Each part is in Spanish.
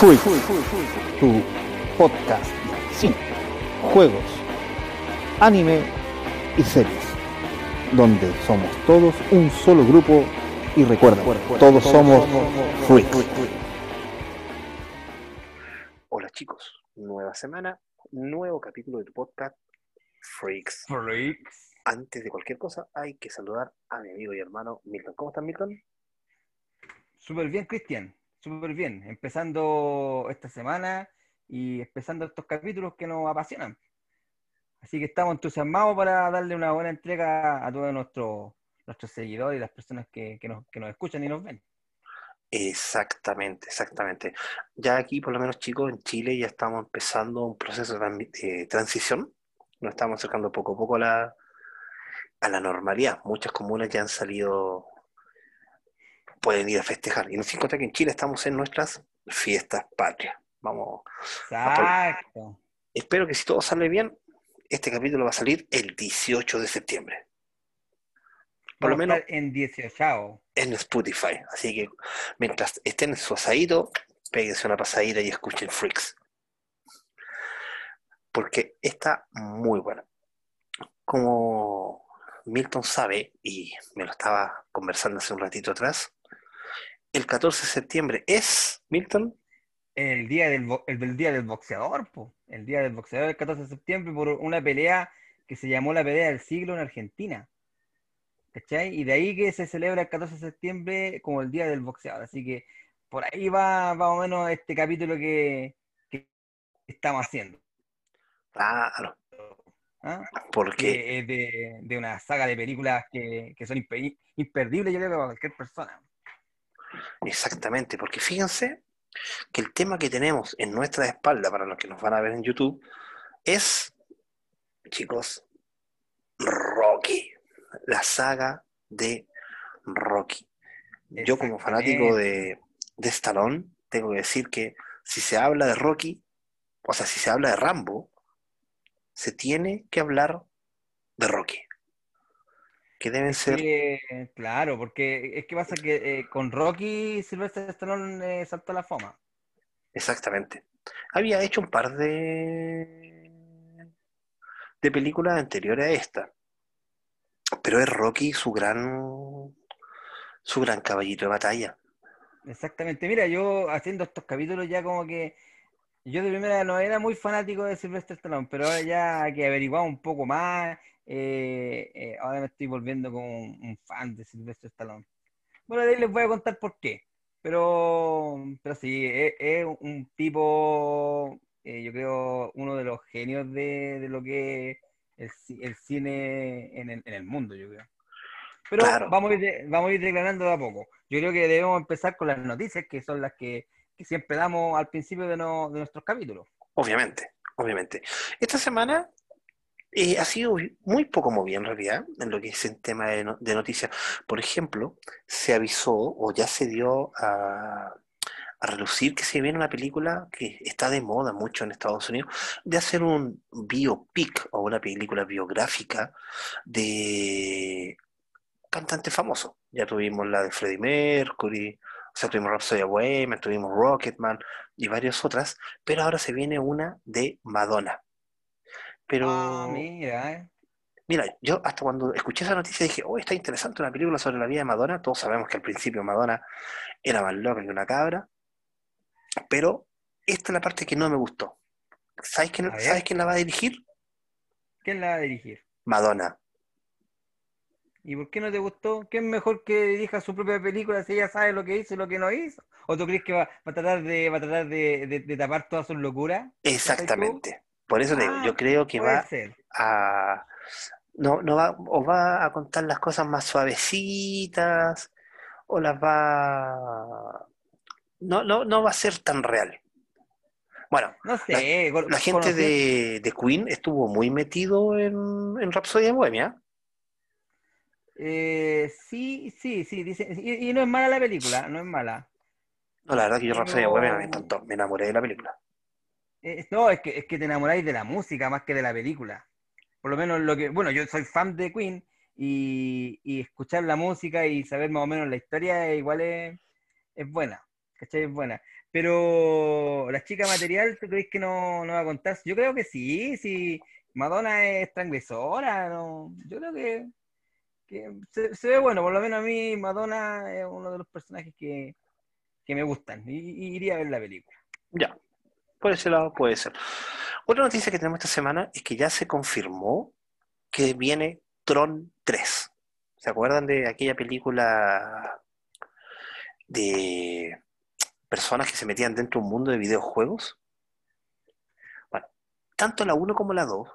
Freak, tu podcast cine, juegos, anime y series, donde somos todos un solo grupo y recuerda, todos somos Freak. Hola chicos, nueva semana, nuevo capítulo de tu podcast Freaks. Freaks. Antes de cualquier cosa hay que saludar a mi amigo y hermano Milton. ¿Cómo estás Milton? Súper bien, Cristian. Súper bien. Empezando esta semana y empezando estos capítulos que nos apasionan. Así que estamos entusiasmados para darle una buena entrega a todos nuestros nuestros seguidores y las personas que, que, nos, que nos escuchan y nos ven. Exactamente, exactamente. Ya aquí, por lo menos chicos, en Chile ya estamos empezando un proceso de de transición. Nos estamos acercando poco a poco la, a la normalidad. Muchas comunas ya han salido, pueden ir a festejar. Y nos encuentra que en Chile estamos en nuestras fiestas patrias. Vamos, Exacto. espero que si todo sale bien, este capítulo va a salir el 18 de septiembre. Por lo menos en 18. en Spotify. Así que mientras estén en su asadito, péguense una pasadita y escuchen Freaks. Porque está muy buena. Como Milton sabe, y me lo estaba conversando hace un ratito atrás, el 14 de septiembre es, Milton, El día del, el del día del boxeador, po. El día del boxeador el 14 de septiembre por una pelea que se llamó la pelea del siglo en Argentina. ¿Cachai? Y de ahí que se celebra el 14 de septiembre como el día del boxeador. Así que por ahí va más o menos este capítulo que, que estamos haciendo. claro, ¿ah? porque Que es de, de una saga de películas que, que son impe- imperdibles, yo creo, para cualquier persona. Exactamente, porque fíjense que el tema que tenemos en nuestra espalda, para los que nos van a ver en YouTube, es, chicos, Rocky, la saga de Rocky. Yo como fanático de, de Stallone, tengo que decir que si se habla de Rocky, o sea, si se habla de Rambo, se tiene que hablar de Rocky. Que deben ser... Claro, porque es que pasa que eh, con Rocky Sylvester Stallone eh, saltó a la fama. Exactamente. Había hecho un par de, de películas anteriores a esta, pero es Rocky su gran, su gran caballito de batalla. Exactamente. Mira, yo haciendo estos capítulos ya como que yo de primera no era muy fanático de Sylvester Stallone, pero ahora ya que averiguado un poco más, eh, eh, ahora me estoy volviendo como un, un fan de Sylvester Stallone. Bueno, de ahí les voy a contar por qué. Pero, pero sí, es, es un tipo, eh, yo creo, uno de los genios de, de lo que es el, el cine en el, en el mundo, yo creo. Pero Claro. vamos a ir, vamos a ir declarando de a poco. Yo creo que debemos empezar con las noticias, que son las que, que siempre damos al principio de, no- de nuestros capítulos. Obviamente, obviamente. Esta semana eh, ha sido muy poco movida en realidad en lo que es el tema de, no- de noticias. Por ejemplo, se avisó o ya se dio a, a relucir que se viene una película que está de moda mucho en Estados Unidos, de hacer un biopic o una película biográfica de cantantes famosos. Ya tuvimos la de Freddie Mercury, o sea, tuvimos Rhapsody of Bohemia, tuvimos Rocketman y varias otras, pero ahora se viene una de Madonna. Pero Ah, mira, eh. Mira, yo hasta cuando escuché esa noticia dije, oh, está interesante una película sobre la vida de Madonna. Todos sabemos que al principio Madonna era más loca que una cabra, pero esta es la parte que no me gustó. ¿Sabes quién, A ver. ¿sabes quién la va a dirigir? ¿Quién la va a dirigir? Madonna. ¿Y por qué no te gustó? ¿Qué es mejor que dirija su propia película si ella sabe lo que hizo y lo que no hizo? ¿O tú crees que va, va a tratar de, va a tratar de, de- de tapar todas sus locuras? Exactamente. Por eso digo, Ah, yo creo que va ser. a... No, no va, o va a contar las cosas más suavecitas, o las va... No, no, no va a ser tan real. Bueno, No sé. La gente de, de Queen estuvo muy metido en, en Rhapsody de Bohemia. Eh, sí, sí, sí. Dice, y, y no es mala la película, no es mala. No, la verdad que yo Rhapsody de Bohemia me encantó, me enamoré de la película. Eh, no, es que, es que te enamoráis de la música más que de la película. Por lo menos lo que, bueno, yo soy fan de Queen y, y escuchar la música y saber más o menos la historia igual es, es buena. ¿cachai? Es buena. Pero la chica material, ¿tú crees que no, no va a contar? Yo creo que sí, sí. Madonna es transgresora, ¿no? Yo creo que, que se, ve bueno, por lo menos a mí Madonna es uno de los personajes que, que me gustan y, y iría a ver la película. Ya, por ese lado puede ser. Otra noticia que tenemos esta semana es que ya se confirmó que viene Tron 3. ¿Se acuerdan de aquella película de personas que se metían dentro de un mundo de videojuegos? Bueno, tanto la 1 como la 2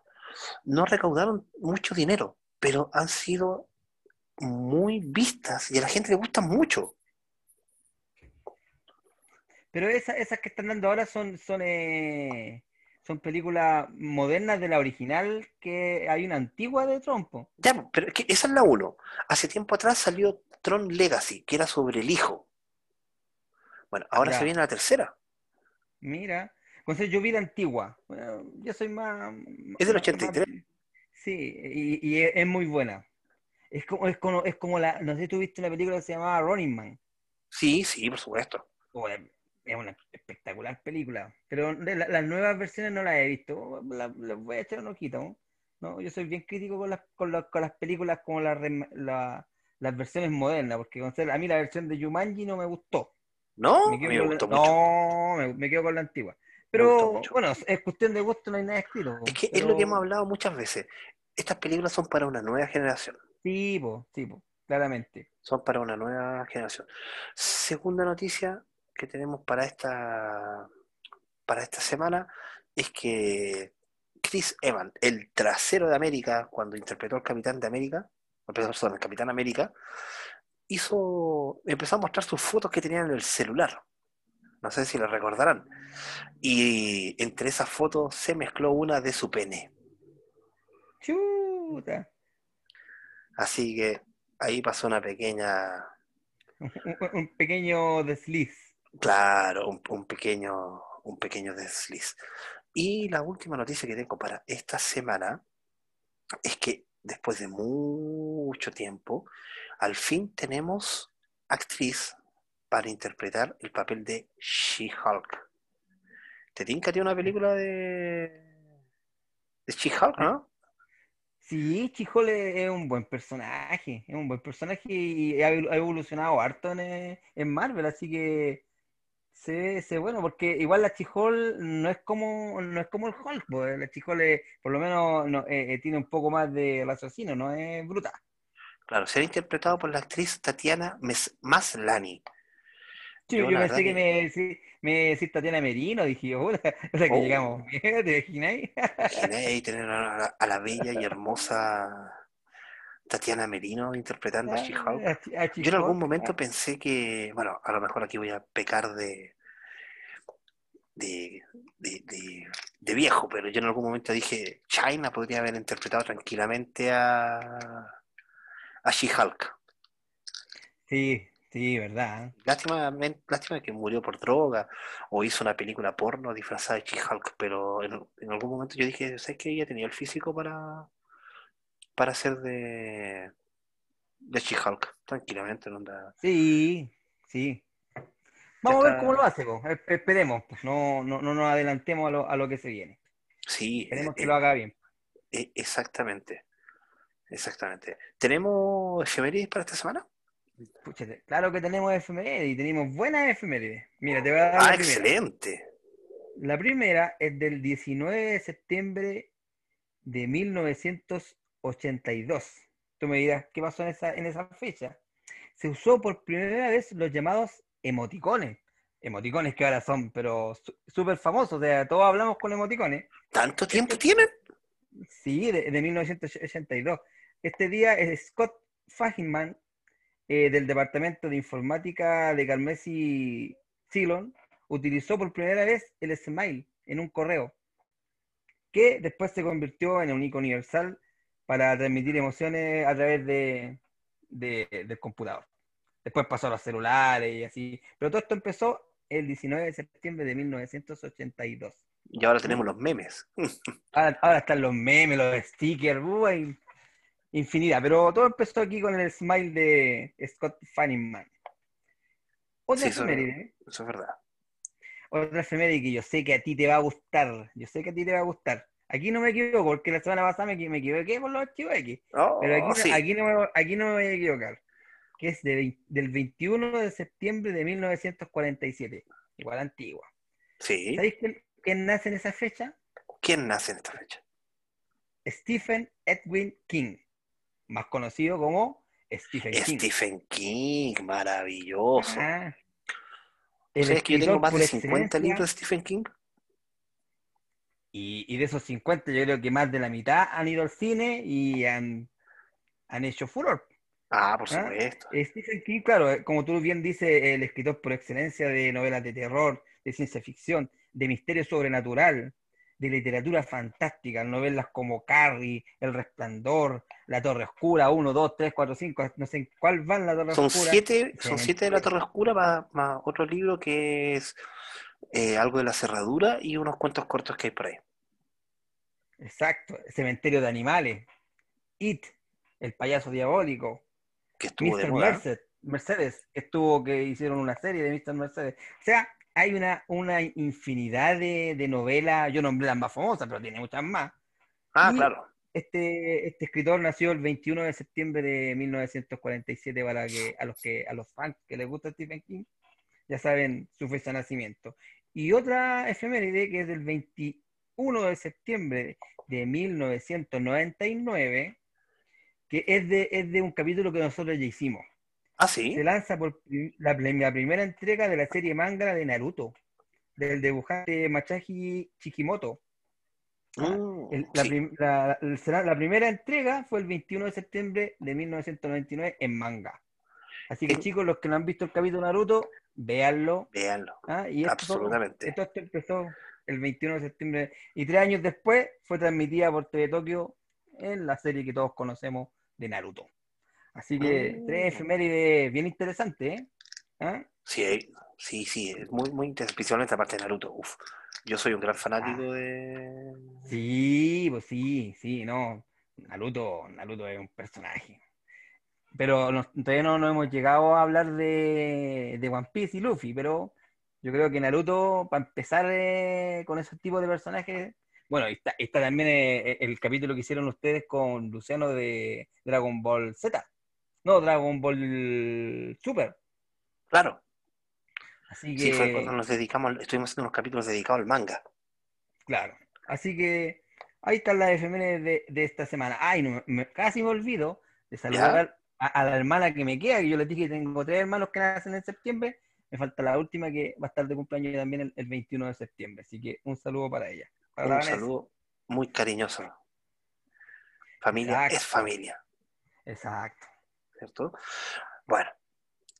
no recaudaron mucho dinero, pero han sido muy vistas y a la gente le gusta mucho. Pero esa- esas que están dando ahora son, son, eh, son películas modernas de la original, que hay una antigua de Trompo. Ya, pero es que esa es la 1. Hace tiempo atrás salió Tron Legacy, que era sobre el hijo. Bueno, ahora Ya. se viene la tercera. Mira, entonces yo vi la antigua. Bueno, yo soy más... Es del más- 83. más- sí, y, y es, es muy buena. Es como, es como, es como la, no sé si tú viste una película que se llamaba Running Man. Sí, sí, por supuesto. Oh, es es una espectacular película. Pero la- las nuevas versiones no las he visto. La- Les voy a echar un ojito. ¿no? Yo soy bien crítico con las, con las, con las películas como las la- las versiones modernas, porque Gonzalo, a mí la versión de Jumanji no me gustó. ¿No? Me me la- gustó mucho. no, me, me quedo con la antigua. Pero bueno, es cuestión de gusto, no hay nada escrito. Es que es pero- lo que hemos hablado muchas veces. Estas películas son para una nueva generación. Sí, po, sí, po, claramente. Son para una nueva generación. Segunda noticia que tenemos para esta, para esta semana es que Chris Evans, el trasero de América, cuando interpretó al Capitán de América, perdón, el Capitán América, hizo, empezó a mostrar sus fotos que tenía en el celular. No sé si lo recordarán. Y entre esas fotos se mezcló una de su pene. Chuta. Así que ahí pasó una pequeña, un pequeño desliz. Claro, un, un pequeño, un pequeño desliz. Y la última noticia que tengo para esta semana es que después de mucho tiempo, al fin tenemos actriz para interpretar el papel de She-Hulk. ¿Te tinca tiene una película de, de She-Hulk, no? Sí, Chihole es un buen personaje, es un buen personaje y ha evol- ha evolucionado harto en, eh, en Marvel, así que se ve bueno, porque igual la Chihol no es como, no es como el Hulk, pues, la Chihol por lo menos no, eh, eh, tiene un poco más de raciocinio, no es bruta. Claro, será interpretado por la actriz Tatiana Mes- Maslany. Sí, Yo, pensé que me decís me decís Tatiana Merino, dije yo, puta, o sea que Oh. llegamos bien, ¿te imagináis? Imaginé ahí tener a la, a la bella y hermosa Tatiana Merino interpretando a She-Hulk. A Yo en algún momento ah, pensé que, bueno, a lo mejor aquí voy a pecar de, de, de, de- de viejo, pero yo en algún momento dije, China podría haber interpretado tranquilamente a, a She-Hulk. Sí, sí, verdad. Lástima, men- lástima que murió por droga o hizo una película porno disfrazada de She-Hulk, pero en, en algún momento yo dije, ¿sabes qué? Ella tenía el físico para, para ser de, de She-Hulk, tranquilamente. No Sí, sí. Vamos a ver cómo lo hace, po. Esp- Esperemos, pues no, no, no nos adelantemos a lo, a lo que se viene. Sí, Esperemos eh, que eh, lo haga bien. eh, exactamente. Exactamente. ¿Tenemos efemérides para esta semana? Pucha, claro que tenemos efemérides y tenemos buenas efemérides. Mira, te voy a dar Ah, la primera. excelente. La primera es del 19 de septiembre de 1982. Tú me dirás, ¿qué pasó en esa, en esa fecha? Se usó por primera vez los llamados emoticones. Emoticones que ahora son, pero su- súper famosos. O sea, todos hablamos con emoticones. ¿Tanto tiempo tienen? Sí, de, de 1982. Este día es Scott Fahimman, eh, del Departamento de Informática de Carnegie Ceylon, utilizó por primera vez el Smile en un correo, que después se convirtió en un icono universal para transmitir emociones a través de, de- del computador. Después pasó a los celulares y así. Pero todo esto empezó el 19 de septiembre de 1982. Y ahora tenemos los memes. Ahora, ahora están los memes, los stickers, uh, hay infinidad. Pero todo empezó aquí con el smile de Scott Fanningman. Otra Sí, eso, efeméride, eso es verdad. otra efeméride que yo sé que a ti te va a gustar. Yo sé que a ti te va a gustar. Aquí no me equivoco, porque la semana pasada me, me equivoqué con los archivos X. Oh, Pero aquí, no- sí. aquí, no me, aquí no me voy a equivocar. Que es de del 21 de septiembre de 1947. Igual antigua. Sí. ¿Sabéis quién, quién nace en esa fecha? ¿Quién nace en esta fecha? Stephen Edwin King. Más conocido como Stephen King. Stephen King, maravilloso. Ah. ¿Sabes que yo tengo más de 50 excelencia, libros de Stephen King? Y, y de esos 50, yo creo que más de la mitad han ido al cine y han, han hecho furor. Ah, por ¿Ah? supuesto. Eh, Stephen King, claro, eh, como tú bien dices, el escritor por excelencia de novelas de terror, de ciencia ficción, de misterio sobrenatural, de literatura fantástica, novelas como Carrie, El Resplandor, La Torre Oscura, 1, 2, 3, 4, 5, no sé en cuál van La Torre Son Oscura. siete, son siete de la Torre Oscura más, más otro libro que es eh, algo de la cerradura y unos cuentos cortos que hay por ahí. Exacto, Cementerio de Animales, It, El Payaso Diabólico, Que estuvo de Mr. moda. Merced, Mercedes, que estuvo que hicieron una serie de Mr. Mercedes. O sea, hay una, una infinidad de, de novelas, yo nombré las más famosas, pero tiene muchas más. Ah, Y- claro. Este, este escritor nació el 21 de septiembre de 1947 para que a los que a los fans que les gusta Stephen King ya saben su fecha de nacimiento. Y otra efeméride que es del 21 de septiembre de 1999 que es de, es de un capítulo que nosotros ya hicimos. Ah, sí. Se lanza por la, la primera entrega de la serie manga de Naruto, del dibujante Masashi Chikimoto. Mm, El- la, sí. prim- la- el- será- la primera entrega fue el 21 de septiembre de 1999 en manga. Así que Sí. chicos, los que no han visto el capítulo Naruto, véanlo. Véanlo. ¿ah? Y esto, Absolutamente. esto esto empezó el 21 de septiembre y tres años después fue transmitida por TV Tokio en la serie que todos conocemos de Naruto. Así que Mm. tres efemérides bien interesantes, ¿eh? ¿Ah? Sí, hay- sí, sí, es muy, muy interesante, especialmente la parte de Naruto. Uf, yo soy un gran fanático Ah. de... Sí, pues sí, sí, no. Naruto, Naruto es un personaje. Pero todavía no, no hemos llegado a hablar de, de One Piece y Luffy, pero yo creo que Naruto, para empezar eh, con esos tipos de personajes, bueno, está, está también eh, el capítulo que hicieron ustedes con Luciano de Dragon Ball Z. No, Dragon Ball Super. Claro, Así sí, fue que, cuando nos dedicamos, estuvimos haciendo unos capítulos dedicados al manga. claro. Así que ahí están las efemérides de, de esta semana. Ay, no, me- casi me olvido de saludar a, a la hermana que me queda, que yo les dije que tengo tres hermanos que nacen en septiembre. Me falta la última que va a estar de cumpleaños también el, el 21 de septiembre. Así que un saludo para ella. Para Un saludo muy cariñoso. Familia Exacto. es familia, Exacto. ¿cierto? Bueno,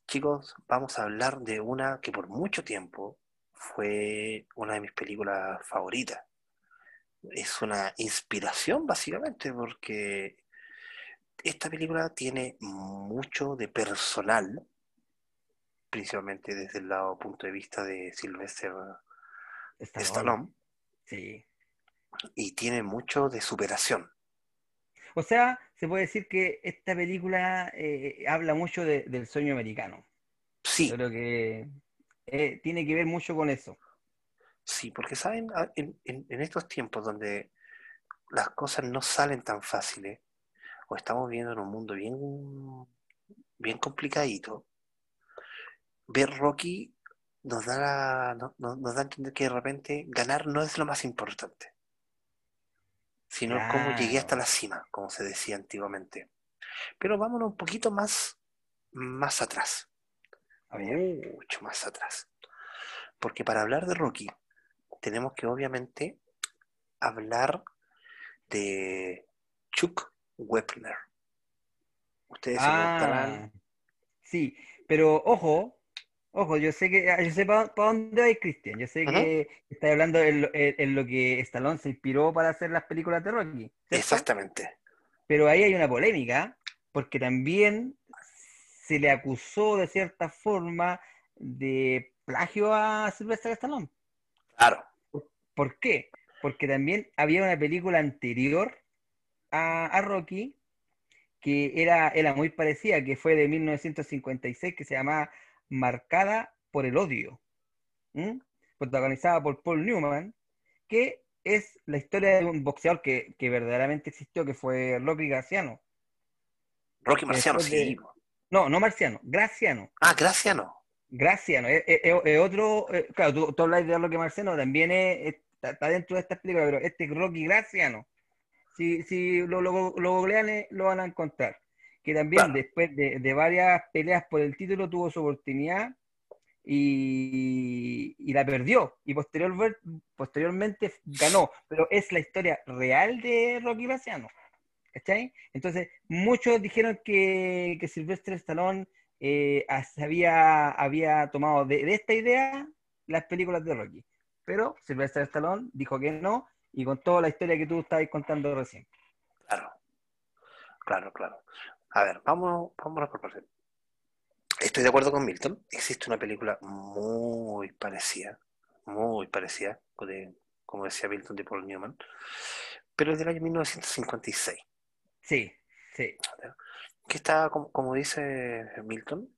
chicos, vamos a hablar de una que por mucho tiempo fue una de mis películas favoritas. Es una inspiración, básicamente, porque esta película tiene mucho de personal, principalmente desde el lado punto de vista de Sylvester Stallone. Stallone, Sí. y tiene mucho de superación. O sea, se puede decir que esta película eh, habla mucho de- del sueño americano. Sí, Yo creo que eh, tiene que ver mucho con eso. sí, porque saben, Ah, en, en- en estos tiempos donde las cosas no salen tan fáciles, o estamos viviendo en un mundo bien, bien complicadito, ver Rocky nos da, la- no- no- nos da a entender que de repente ganar no es lo más importante, sino cómo llegué hasta la cima, como se decía antiguamente. Pero vámonos un poquito más, más atrás. Ver, mucho más atrás. Porque para hablar de Rocky, tenemos que obviamente hablar de Chuck Wepner. Ustedes se Ah, sí, pero ojo, ojo, yo sé que, ah, yo sé para dónde va Cristian, yo sé que estás hablando en lo, en- en lo que Stallone se inspiró para hacer las películas de Rocky, exactamente, Pero ahí hay una polémica, porque también se le acusó de cierta forma de plagio a Sylvester Stallone. claro, ¿Por qué? Porque también había una película anterior a, a Rocky que era, era muy parecida, que fue de 1956, que se llamaba Marcada por el odio, protagonizada por Paul Newman, que es la historia de un boxeador que, verdaderamente existió, que fue Rocky Graciano. Rocky Marciano, sí. No, no Marciano, Graciano. Ah, Graciano. Graciano, es, otro, eh, claro, tú, tú hablas de Rocky Marciano, también está, dentro de esta película, pero este es Rocky Graciano. Si, si lo, lo, lo googlean, eh, lo van a encontrar. Que también después de, de, varias peleas por el título tuvo su oportunidad y, y la perdió. Y posterior, posteriormente ganó. Pero es la historia real de Rocky Graciano. ¿Cachai? Entonces, muchos dijeron que, que Sylvester Stallone eh, había, había tomado de, esta idea las películas de Rocky. Pero Sylvester Stallone dijo que no, y con toda la historia que tú estabas contando recién. Claro, claro, claro. A ver, vamos, vamos a proporción. Estoy de acuerdo con Milton. Existe una película muy parecida, muy parecida, como decía Milton de Paul Newman, pero es del año 1956. Sí, sí. Que está, como, dice Milton,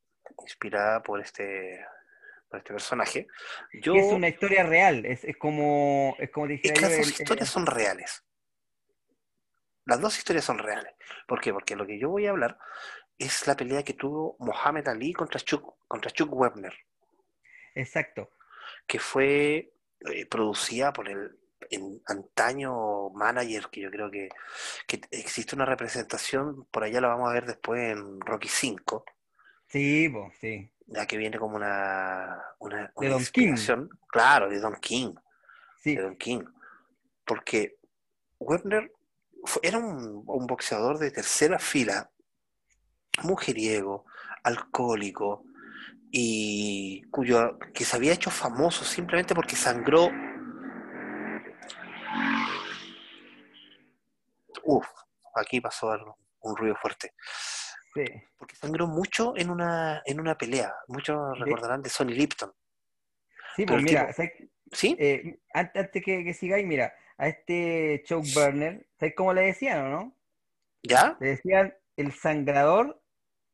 inspirada por este este personaje. Yo, es una historia real, es, como es como dije. las dos historias son reales. Las dos historias son reales. ¿Por qué? Porque lo que yo voy a hablar es la pelea que tuvo Mohamed Ali contra Chuck, contra Chuck Webner. Exacto. Que fue eh, producida por el antaño manager, que yo creo que, existe una representación, por allá la vamos a ver después en Rocky 5. Sí, sí. Ya que viene como una, una, de Don King. Claro, de Don King. Sí. De Don King. Porque Webner era un, un boxeador de tercera fila, mujeriego, alcohólico, y cuyo que se había hecho famoso simplemente porque sangró Uf, aquí pasó algo, un ruido fuerte. Sí. Porque sangró mucho en una, en una pelea. Muchos recordarán de Sonny Lipton. Sí, pues mira, ¿Sí? Eh, antes, que, que, sigáis, mira, a este Chuck Burner, ¿sabes cómo le decían o no? ¿Ya? Le decían el sangrador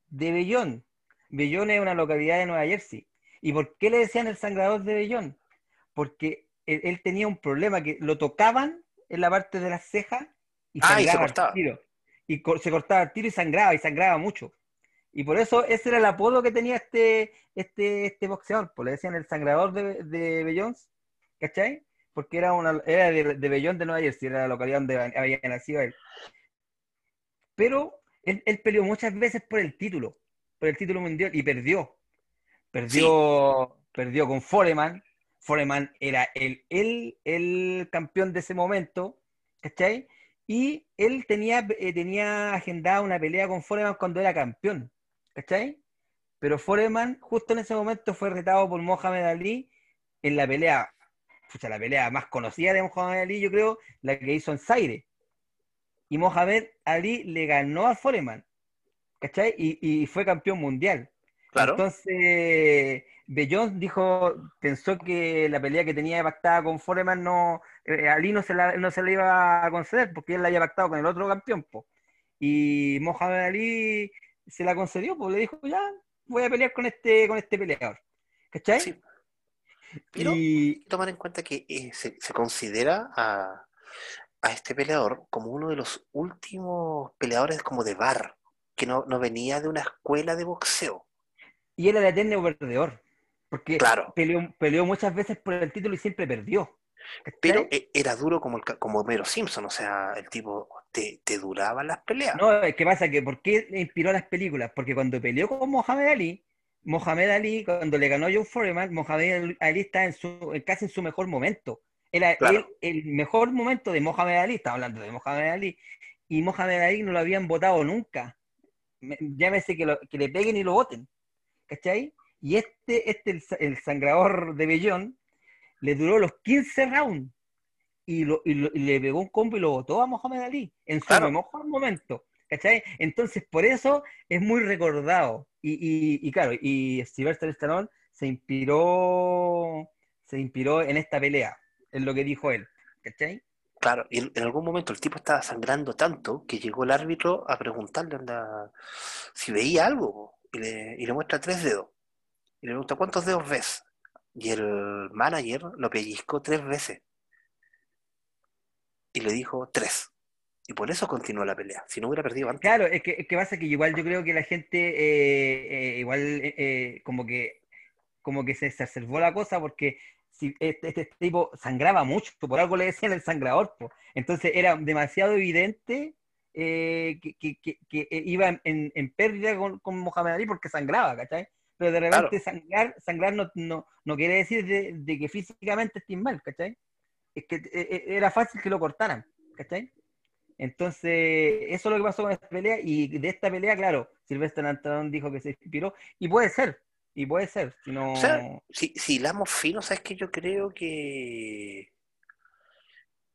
de Bellón. Bellón es una localidad de Nueva Jersey. ¿Y por qué le decían el sangrador de Bellón? Porque él, tenía un problema que lo tocaban en la parte de las cejas y ah, y se cortaba. tiro. Y se cortaba el tiro y sangraba, y sangraba mucho. Y por eso ese era el apodo que tenía este, este, este boxeador, pues le decían el sangrador de, de Bellons, ¿cachai? Porque era, una, era de, de Bellón de Nueva Jersey, era la localidad donde había nacido él. Pero él, peleó muchas veces por el título, por el título mundial, y perdió. Perdió, perdió con Foreman. Foreman era el, el, el campeón de ese momento, ¿cachai? Y él tenía, eh, tenía agendada una pelea con Foreman cuando era campeón, ¿cachai? Pero Foreman justo en ese momento fue retado por Mohamed Ali en la pelea, sea, la pelea más conocida de Mohamed Ali, yo creo, la que hizo en Zaire. Y Mohamed Ali le ganó a Foreman, ¿cachai? Y, y fue campeón mundial. Claro. Entonces, Bellón dijo, pensó que la pelea que tenía pactada con Foreman no, eh, Ali no se, la, no se la iba a conceder porque él la había pactado con el otro campeón, po. Y Mohamed Ali se la concedió, pues le dijo, ya, voy a pelear con este, con este peleador. ¿Cachai? Sí. Pero y... tomar en cuenta que eh, se, considera a, a, este peleador como uno de los últimos peleadores como de bar, que no, no venía de una escuela de boxeo. Y era eterno perdedor. Porque claro. peleó, muchas veces por el título y siempre perdió. Pero e, era duro como, el, como Mero Simpson, o sea, el tipo te, te duraban las peleas. No, es que pasa que, ¿por qué inspiró las películas? Porque cuando peleó con Mohamed Ali, Mohamed Ali, cuando le ganó John Foreman, Mohamed Ali está en su, casi en su mejor momento. Era el, mejor momento de Mohamed Ali, estaba hablando de Mohamed Ali, y Mohamed Ali no lo habían votado nunca. Llámese que, que le peguen y lo voten. ¿Cachai? Y este, este el, sangrador de Bellón, le duró los 15 rounds y, le pegó un combo y lo botó a Mohamed Ali en su mejor momento. ¿Cachai? Entonces, por eso es muy recordado. Y, claro, y Sylvester Stallone se inspiró, se inspiró en esta pelea, en lo que dijo él. ¿Cachai? Claro, y en, algún momento el tipo estaba sangrando tanto que llegó el árbitro a preguntarle si veía algo y le, y le muestra tres dedos Y le pregunta, ¿cuántos dedos ves? Y el manager lo pellizcó tres veces. Y le dijo tres. Y por eso continuó la pelea. Si no hubiera perdido antes. Claro, es que, es que pasa que igual yo creo que la gente eh, eh, igual eh, eh, como que como que se exacerbó la cosa porque si este, este tipo sangraba mucho, por algo le decían el sangrador, po. entonces era demasiado evidente eh, que, que- que- que iba en, pérdida con, con Mohamed Ali porque sangraba, ¿cachai? Pero de repente Claro. sangrar, sangrar no, no, no quiere decir de, de que físicamente estés mal, ¿cachai? Es que eh, eh, era fácil que lo cortaran, ¿cachai? Entonces, eso es lo que pasó con esta pelea, y de esta pelea, claro, Silvestre Antón dijo que se inspiró, y puede ser, y puede ser, si no... O sea, si, si hilamos fino, sabes que yo creo que,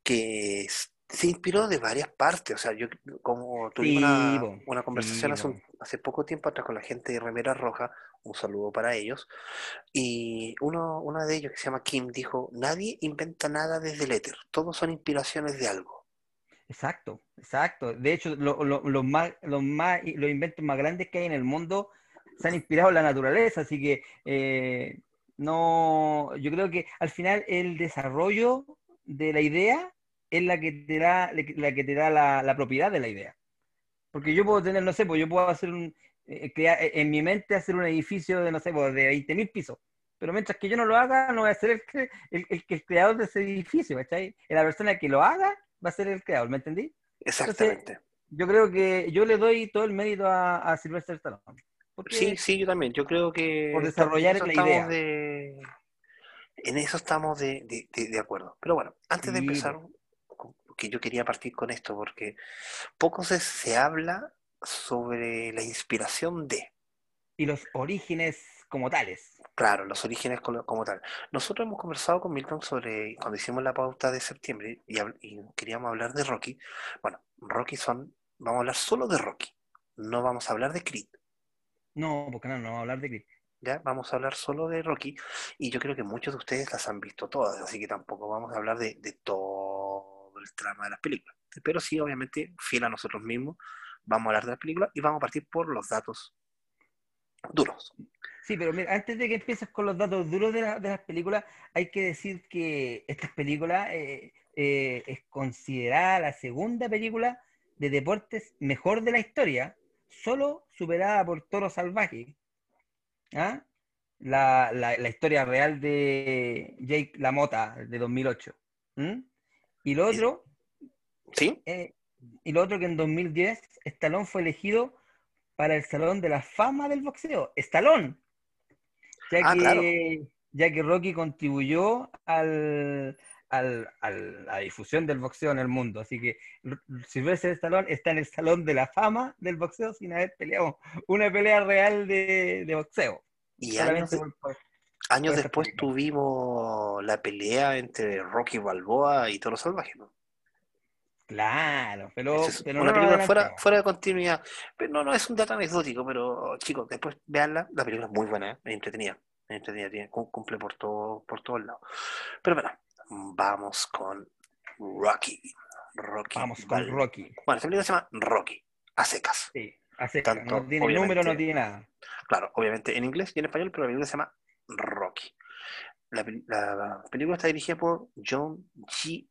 que se inspiró de varias partes. O sea, yo como tuvimos Sí, una, una conversación sí, hace, un- hace poco tiempo atrás con la gente de Remera Roja, un saludo para ellos, y uno, uno de ellos que se llama Kim dijo, nadie inventa nada desde el éter, todos son inspiraciones de algo. Exacto, exacto. De hecho, lo- lo- los más, los más, los inventos más grandes que hay en el mundo se han inspirado en la naturaleza, así que eh, no, yo creo que al final el desarrollo de la idea es la que te da, la que te da la, la propiedad de la idea. Porque yo puedo tener, no sé, pues yo puedo hacer un, eh, crear, eh, en mi mente hacer un edificio de, no sé, pues de 20.000 pisos. Pero mientras que yo no lo haga, no voy a ser el, cre- el, el, el creador de ese edificio, ¿cachai? La persona que lo haga va a ser el creador, ¿me entendí? Exactamente. Yo creo que yo le doy todo el mérito a, a Sylvester Stallone. Sí, sí, yo también. Yo creo que Por desarrollar la idea. de- en eso estamos de, de- de- de acuerdo. Pero bueno, antes de Sí, empezar, con- que yo quería partir con esto, porque poco se, se habla sobre la inspiración de, y los orígenes como tales. claro, los orígenes como, como tal. Nosotros hemos conversado con Milton sobre, cuando hicimos la pauta de septiembre y, queríamos hablar de Rocky. Bueno, Rocky son, vamos a hablar solo de Rocky, no vamos a hablar de Creed. No, porque no, no vamos a hablar de Creed. ¿ya? Vamos a hablar solo de Rocky y yo creo que muchos de ustedes las han visto todas, así que tampoco vamos a hablar de, de todo trama de las películas. Pero sí, obviamente, fiel a nosotros mismos, vamos a hablar de las películas y vamos a partir por los datos duros. Sí, pero mira, antes de que empieces con los datos duros de, la- de las películas, hay que decir que esta película eh, eh, es considerada la segunda película de deportes mejor de la historia, solo superada por Toro Salvaje. ¿Ah? La, la- la historia real de Jake LaMotta de 2008. ¿Mm? Y lo otro, ¿Sí? eh, y lo otro que en 2010 Stallone fue elegido para el Salón de la Fama del Boxeo. Stallone. Ya Ah, que, claro. ya que Rocky contribuyó al, al- al- a la difusión del boxeo en el mundo. Así que Sylvester Stallone está en el Salón de la Fama del boxeo sin haber peleado una pelea real de, de boxeo. Y años, Solamente de- por- por- años después tuvimos la pelea entre Rocky Balboa y Toro Salvaje, ¿no? Claro, pero, Esa es pero una no película fuera, fuera de continuidad. Pero no, no es un dato anecdótico, pero chicos, después veanla. La película es muy buena, ¿eh? es entretenida. Es entretenida, tiene- cumple por todo, por todos lados. Pero bueno, vamos con Rocky. Rocky. Vamos con Rocky. Bueno, esta película se llama Rocky, a secas. Sí, así Tanto, no tiene número, no tiene nada. Claro, obviamente en inglés y en español, pero la película se llama Rocky. La, pel- la película está dirigida por John G.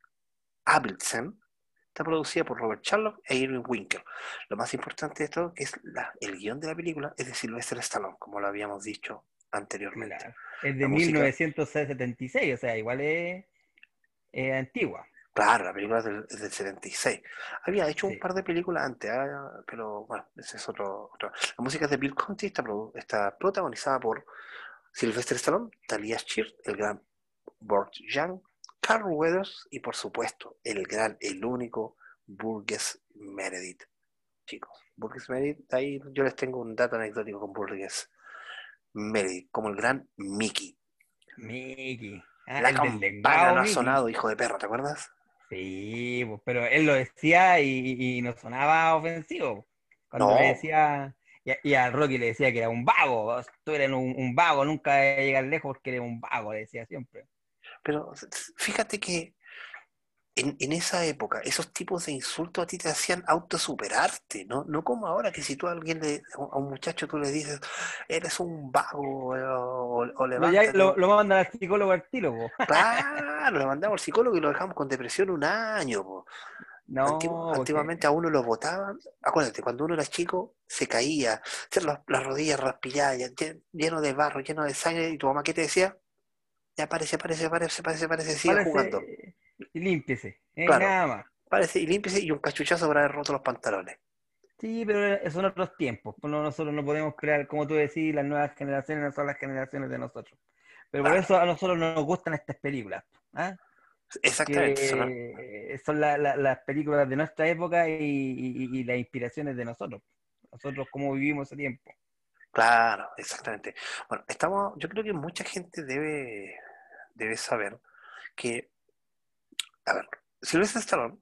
Avildsen. Está producida por Robert Charlock e Irving Winkler. Lo más importante de esto es la- el guion de la película es de Sylvester Stallone, como lo habíamos dicho anteriormente. Claro. Es de música- 1976, o sea, igual es, es antigua. Claro, la película es del, es del 76. Había hecho Sí. un par de películas antes, ah, pero bueno, ese es otro, otro. La música es de Bill Conti, está protagonizada por Sylvester Stallone, Talia Shear, el gran Burt Young, Carl Weathers y por supuesto el gran, el único Burgess Meredith. Chicos, Burgess Meredith, ahí yo les tengo un dato anecdótico con Burgess Meredith, como el gran Mickey. Mickey. Ah, La campana no ha Mickey. sonado, hijo de perro, ¿te acuerdas? Sí, pues, pero él lo decía y, y no sonaba ofensivo. Cuando No. le decía, y a, Rocky le decía que era un vago, tú eres un, un vago, nunca a llegar lejos porque eres un vago, le decía siempre. Pero fíjate que en, en esa época, esos tipos de insultos a ti te hacían autosuperarte, ¿no? No como ahora que si tú a alguien, le, a un muchacho tú le dices, eres un vago, eh, o, o levántate". lo, lo mandan al psicólogo al tiro, po. Claro, lo mandamos al psicólogo y lo dejamos con depresión un año. po. No, antiguamente a uno lo botaban, acuérdate, cuando uno era chico se caía, las, las rodillas raspilladas, lle- lleno de barro, lleno de sangre, y tu mamá, ¿qué te decía? Ya parece, parece, parece, parece, parece, sigue Parece- jugando. Y límpiese, eh, Claro. nada más. Parece, y límpiese y un cachuchazo por haber roto los pantalones. Sí, pero son otros tiempos. pues no- nosotros no podemos crear, como tú decís, las nuevas generaciones no son las generaciones de nosotros. Pero por Claro. eso a nosotros nos gustan estas películas. ¿ah? Exactamente. son- Que son la- la- las películas de nuestra época y, y- y las inspiraciones de nosotros. Nosotros cómo vivimos ese tiempo. Claro, exactamente. Bueno, estamos, yo creo que mucha gente debe, debe saber que, a ver, Sylvester Stallone,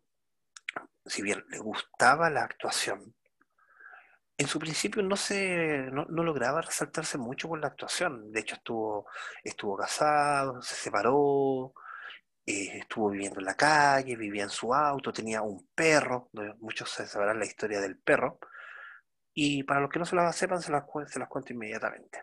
si bien le gustaba la actuación, en su principio no se, no, no lograba resaltarse mucho con la actuación. De hecho, estuvo, estuvo casado, se separó, eh, estuvo viviendo en la calle, vivía en su auto, tenía un perro, muchos se sabrán la historia del perro. Y para los que no se la sepan, se las, se las cuento inmediatamente.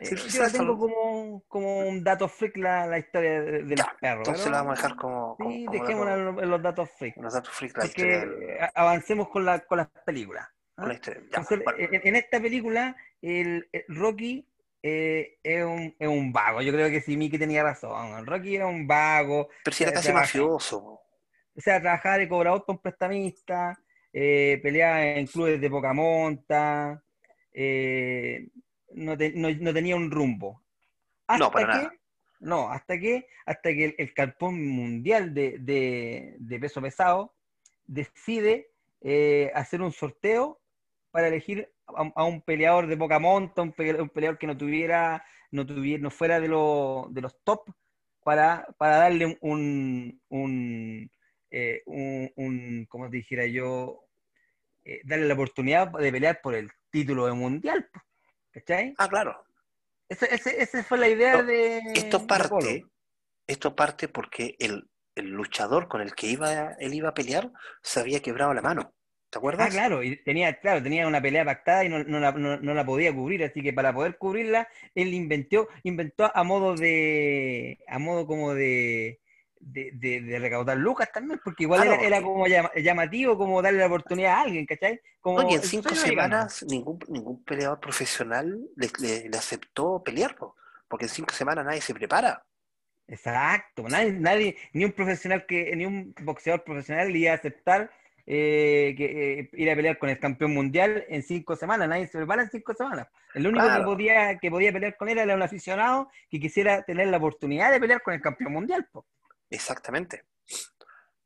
Eh, Sí, yo la tengo como, como un dato freak la, la historia de- del Ya, perro. Entonces pero- la vamos a dejar como, como, Sí, como dejémosla dato- en los- los datos freak. unos datos freak la historia del- Porque avancemos con, la, con las películas. ¿ah? con la historia. Ya, Entonces, bueno, en, en esta película, el, el Rocky eh, es, un, es un vago. Yo creo que sí, Mickey tenía razón. Rocky era un vago. pero si era casi mafioso. O sea, trabajaba de cobrador con prestamista, eh, peleaba en clubes de poca monta, eh, no, te- no- no tenía un rumbo. No, para que, nada. No, hasta que, hasta que el, el campeón mundial de, de- de peso pesado decide hacer un sorteo para elegir a, a un peleador de poca monta, un, pe- un peleador que no tuviera, no tuviera, no fuera de, lo- de los top, para, para darle un, un, eh, un, un, ¿cómo te dijera yo? Eh, darle la oportunidad de pelear por el título de mundial. ¿Cachai? Ah, claro. Esa, ese- esa fue la idea No, de. Esto parte, esto parte porque el, el luchador con el que iba, él iba a pelear se había quebrado la mano. ¿Te acuerdas? Ah, claro, y tenía, claro, tenía una pelea pactada y no, no la, no- no la podía cubrir, así que para poder cubrirla, él inventó, inventó a modo de, a modo como de, de, de- de recaudar lucas también, porque igual Ah, no, era, como llama- llamativo como darle la oportunidad a alguien, ¿cachai? Como No, y en cinco semanas ningún, ningún peleador profesional le, le- le aceptó pelear, po, porque en cinco semanas nadie se prepara. Exacto, nadie, nadie, ni un profesional que, ni un boxeador profesional le iba a aceptar eh, que, eh, ir a pelear con el campeón mundial en cinco semanas, nadie se prepara en cinco semanas. El único Claro. que podía, que podía pelear con él era un aficionado que quisiera tener la oportunidad de pelear con el campeón mundial. po. Exactamente.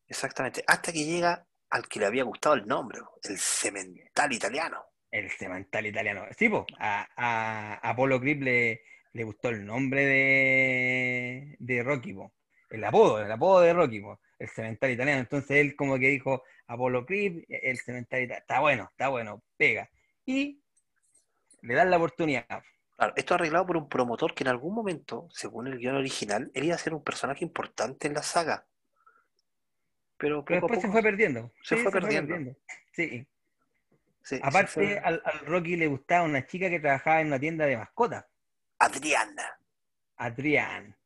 Exactamente. Hasta que llega al que le había gustado el nombre, el cemental italiano. El cemental italiano. Sí, po, a, a, a Apolo Creed le, le gustó el nombre de, de Rocky, po. el apodo, el apodo de Rocky, po, el cemental italiano. Entonces él como que dijo, Apolo Creed, el cemental italiano, está bueno, está bueno, pega. Y le dan la oportunidad. Claro, esto arreglado por un promotor que en algún momento, según el guion original, él iba a ser un personaje importante en la saga. Pero Pero poco a después se fue perdiendo. se Sí, fue perdiendo. Sí. se- se Aparte, fue- al, al Rocky le gustaba una chica que trabajaba en una tienda de mascotas, Adriana, Adrián.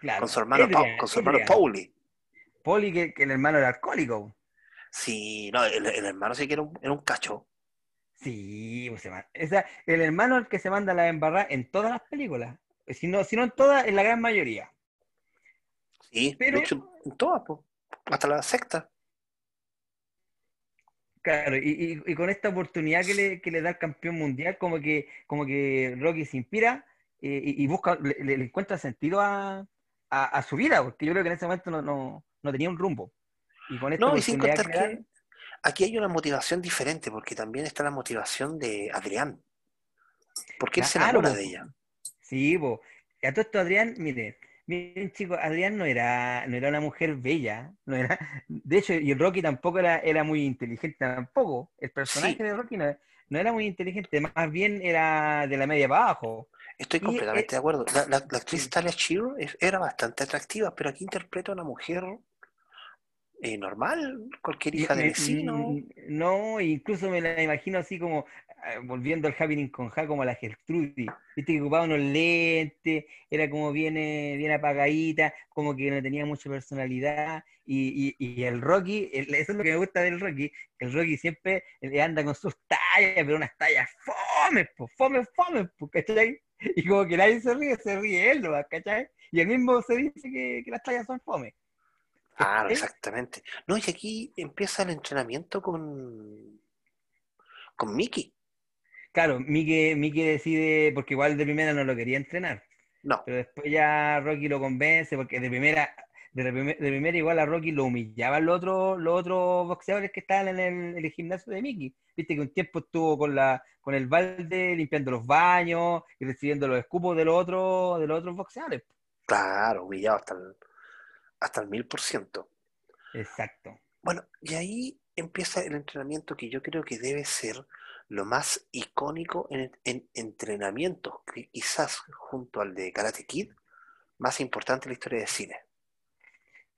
Claro. con su hermano, Adrián, con su hermano. Pauli. Poli, que, que el hermano era alcohólico. Sí, no, el, el hermano sí que era un, era un cacho. Sí, pues se el hermano es el que se manda la embarrada en todas las películas. Si no, si no en todas, en la gran mayoría. Sí, Pero- de hecho, en todas, po, hasta la sexta. Claro, y, y- y con esta oportunidad que le, que le da el campeón mundial, como que, como que Rocky se inspira eh, y, y busca, le encuentra sentido a, a- a su vida, porque yo creo que en ese momento no, no, no tenía un rumbo. Y con esta No, y sin contar que aquí hay una motivación diferente, porque también está la motivación de Adrián. Porque él se enamora de ella. Sí, po. Y a todo esto, Adrián, mire, miren chicos, Adrián no era, no era una mujer bella, no era, de hecho, y Rocky tampoco era, era muy inteligente tampoco. El personaje Sí. de Rocky no, no era muy inteligente, más bien era de la media para abajo. Estoy Y, completamente de acuerdo. La, la- la actriz sí. Talia Shire es- era bastante atractiva, pero aquí interpreta a una mujer eh, normal, cualquier hija de vecino. No, incluso me la imagino así como ah, volviendo al Happening con Ja como la Gertrudis. Viste que ocupaba unos lentes, era como bien, eh, bien apagadita, como que no tenía mucha personalidad. Y, y- y el Rocky, el- eso es lo que me gusta del Rocky, que el Rocky siempre eh, anda con sus tallas, pero unas tallas fome, po, fome, fome, po, ¿cachai? Y como que nadie se ríe, se ríe él, ¿no? ¿cachai? Y él mismo se dice que, que las tallas son fome. Claro, exactamente. No, y aquí empieza el entrenamiento con, con Mickey. Claro, Mike, Mike decide, porque igual de primera no lo quería entrenar, No, pero después ya Rocky lo convence, porque de primera, de, la primer- de primera igual a Rocky lo humillaban los otros, los otros boxeadores que estaban en el, en el gimnasio de Mickey. Viste que un tiempo estuvo con la, con el balde limpiando los baños y recibiendo los escupos de los otros, de los otros boxeadores. claro, humillado hasta el, hasta el mil por ciento. Exacto. Bueno, y ahí empieza el entrenamiento que yo creo que debe ser lo más icónico en, en entrenamiento, que quizás junto al de Karate Kid, más importante en la historia del cine.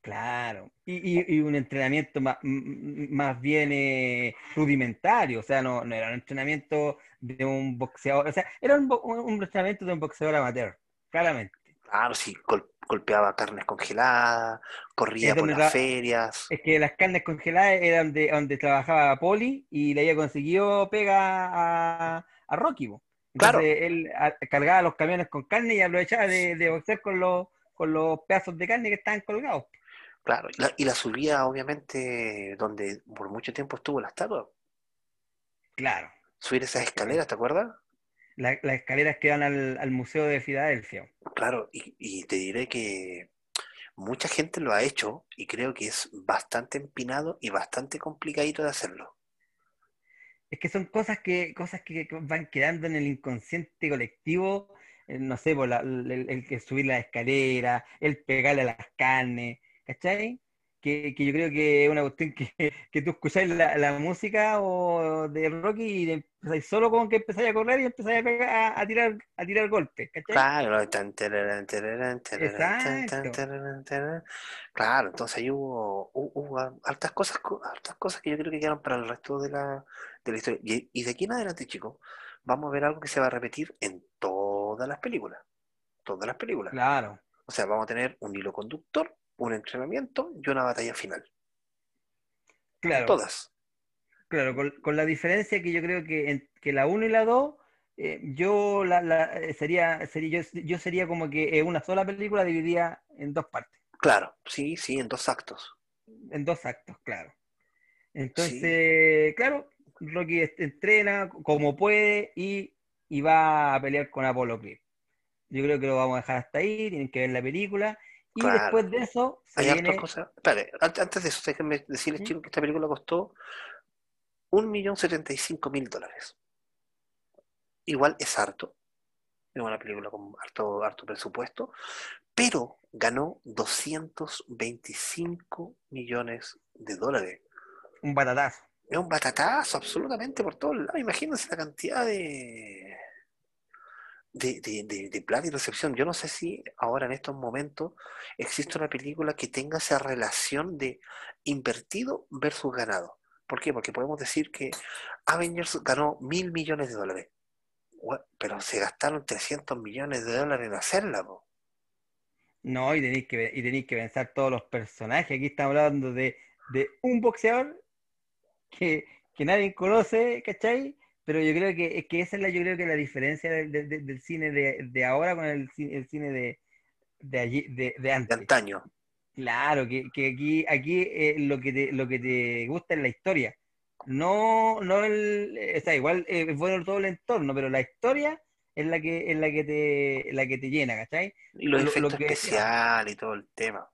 Claro, y, y- y un entrenamiento más, más bien eh, rudimentario, o sea, no, no era un entrenamiento de un boxeador, o sea, era un, un- un entrenamiento de un boxeador amateur, claramente. Claro, sí, gol- golpeaba carnes congeladas, corría por donde las ferias. Es que las carnes congeladas eran de donde trabajaba Poli y le había conseguido pega a, a Rocky. Claro. Él a- cargaba los camiones con carne y aprovechaba de, de boxear con los, con los pedazos de carne que estaban colgados. Claro, y la, y la subía obviamente donde por mucho tiempo estuvo la estatua. Claro, Subir esas escaleras, ¿te acuerdas? La- las escaleras que van al, al Museo de Filadelfia. Claro, y, y te diré que mucha gente lo ha hecho y creo que es bastante empinado y bastante complicadito de hacerlo. Es que son cosas que, cosas que van quedando en el inconsciente colectivo, eh, no sé, por la- el, el que subir la escalera, el pegarle a las carnes, ¿cachai? Que, que yo creo que es una cuestión que, que tú escucháis la, la música o de Rocky y empezáis solo con que empezáis a correr y empezáis a, pegar, a, tirar, a tirar golpes, ¿cachai? Claro. Tan, tararán, tararán, tararán, tan. Claro, entonces ahí hubo, hu- hubo hartas cosas, co- hartas cosas que yo creo que quedaron para el resto de la, de la historia. Y, y de aquí en adelante, chicos, vamos a ver algo que se va a repetir en todas las películas. Todas las películas. Claro, O sea, vamos a tener un hilo conductor, un entrenamiento y una batalla final. claro. Todas. Claro, con, con la diferencia que yo creo que, en- que la 1 y la 2, yo la, la- eh, sería, sería yo, yo sería como que eh, una sola película dividida en dos partes, Claro, sí, sí, en dos actos. en dos actos, claro. Entonces, claro, Rocky entrena como puede y, y va a pelear con Apollo Creed. Yo creo que lo vamos a dejar hasta ahí, tienen que ver la película. Y Claro. después de eso se Hay viene... cosas. Espérate, an- antes de eso, déjenme decirles, chicos, que esta película costó un millón setenta y cinco mil dólares. Igual es harto. Es una película con harto, harto presupuesto, pero ganó 225 millones de dólares. un batatazo. Es un batatazo absolutamente por todos lados. Imagínense la cantidad de, de, de, de- de plata y recepción. Yo no sé si ahora en estos momentos existe una película que tenga esa relación de invertido versus ganado. ¿Por qué? Porque podemos decir que Avengers ganó mil millones de dólares. Pero se gastaron 300 millones de dólares en hacerla. po. No, y tenéis que, y tenéis que pensar todos los personajes. Aquí estamos hablando de, de un boxeador que, que nadie conoce, ¿cachai? Pero yo creo que, es que esa es la, yo creo que la diferencia del, del- del- del cine de, de ahora con el, el cine de, de allí, de, de De antes. antaño. Claro, que, que aquí, aquí eh, lo que te, lo que te gusta es la historia. No, no el, eh, o sea, igual eh, es bueno todo el entorno, pero la historia es la que, es la que te, la que te llena, ¿cachai? Y los Lo- lo efectos que- especiales y todo el tema.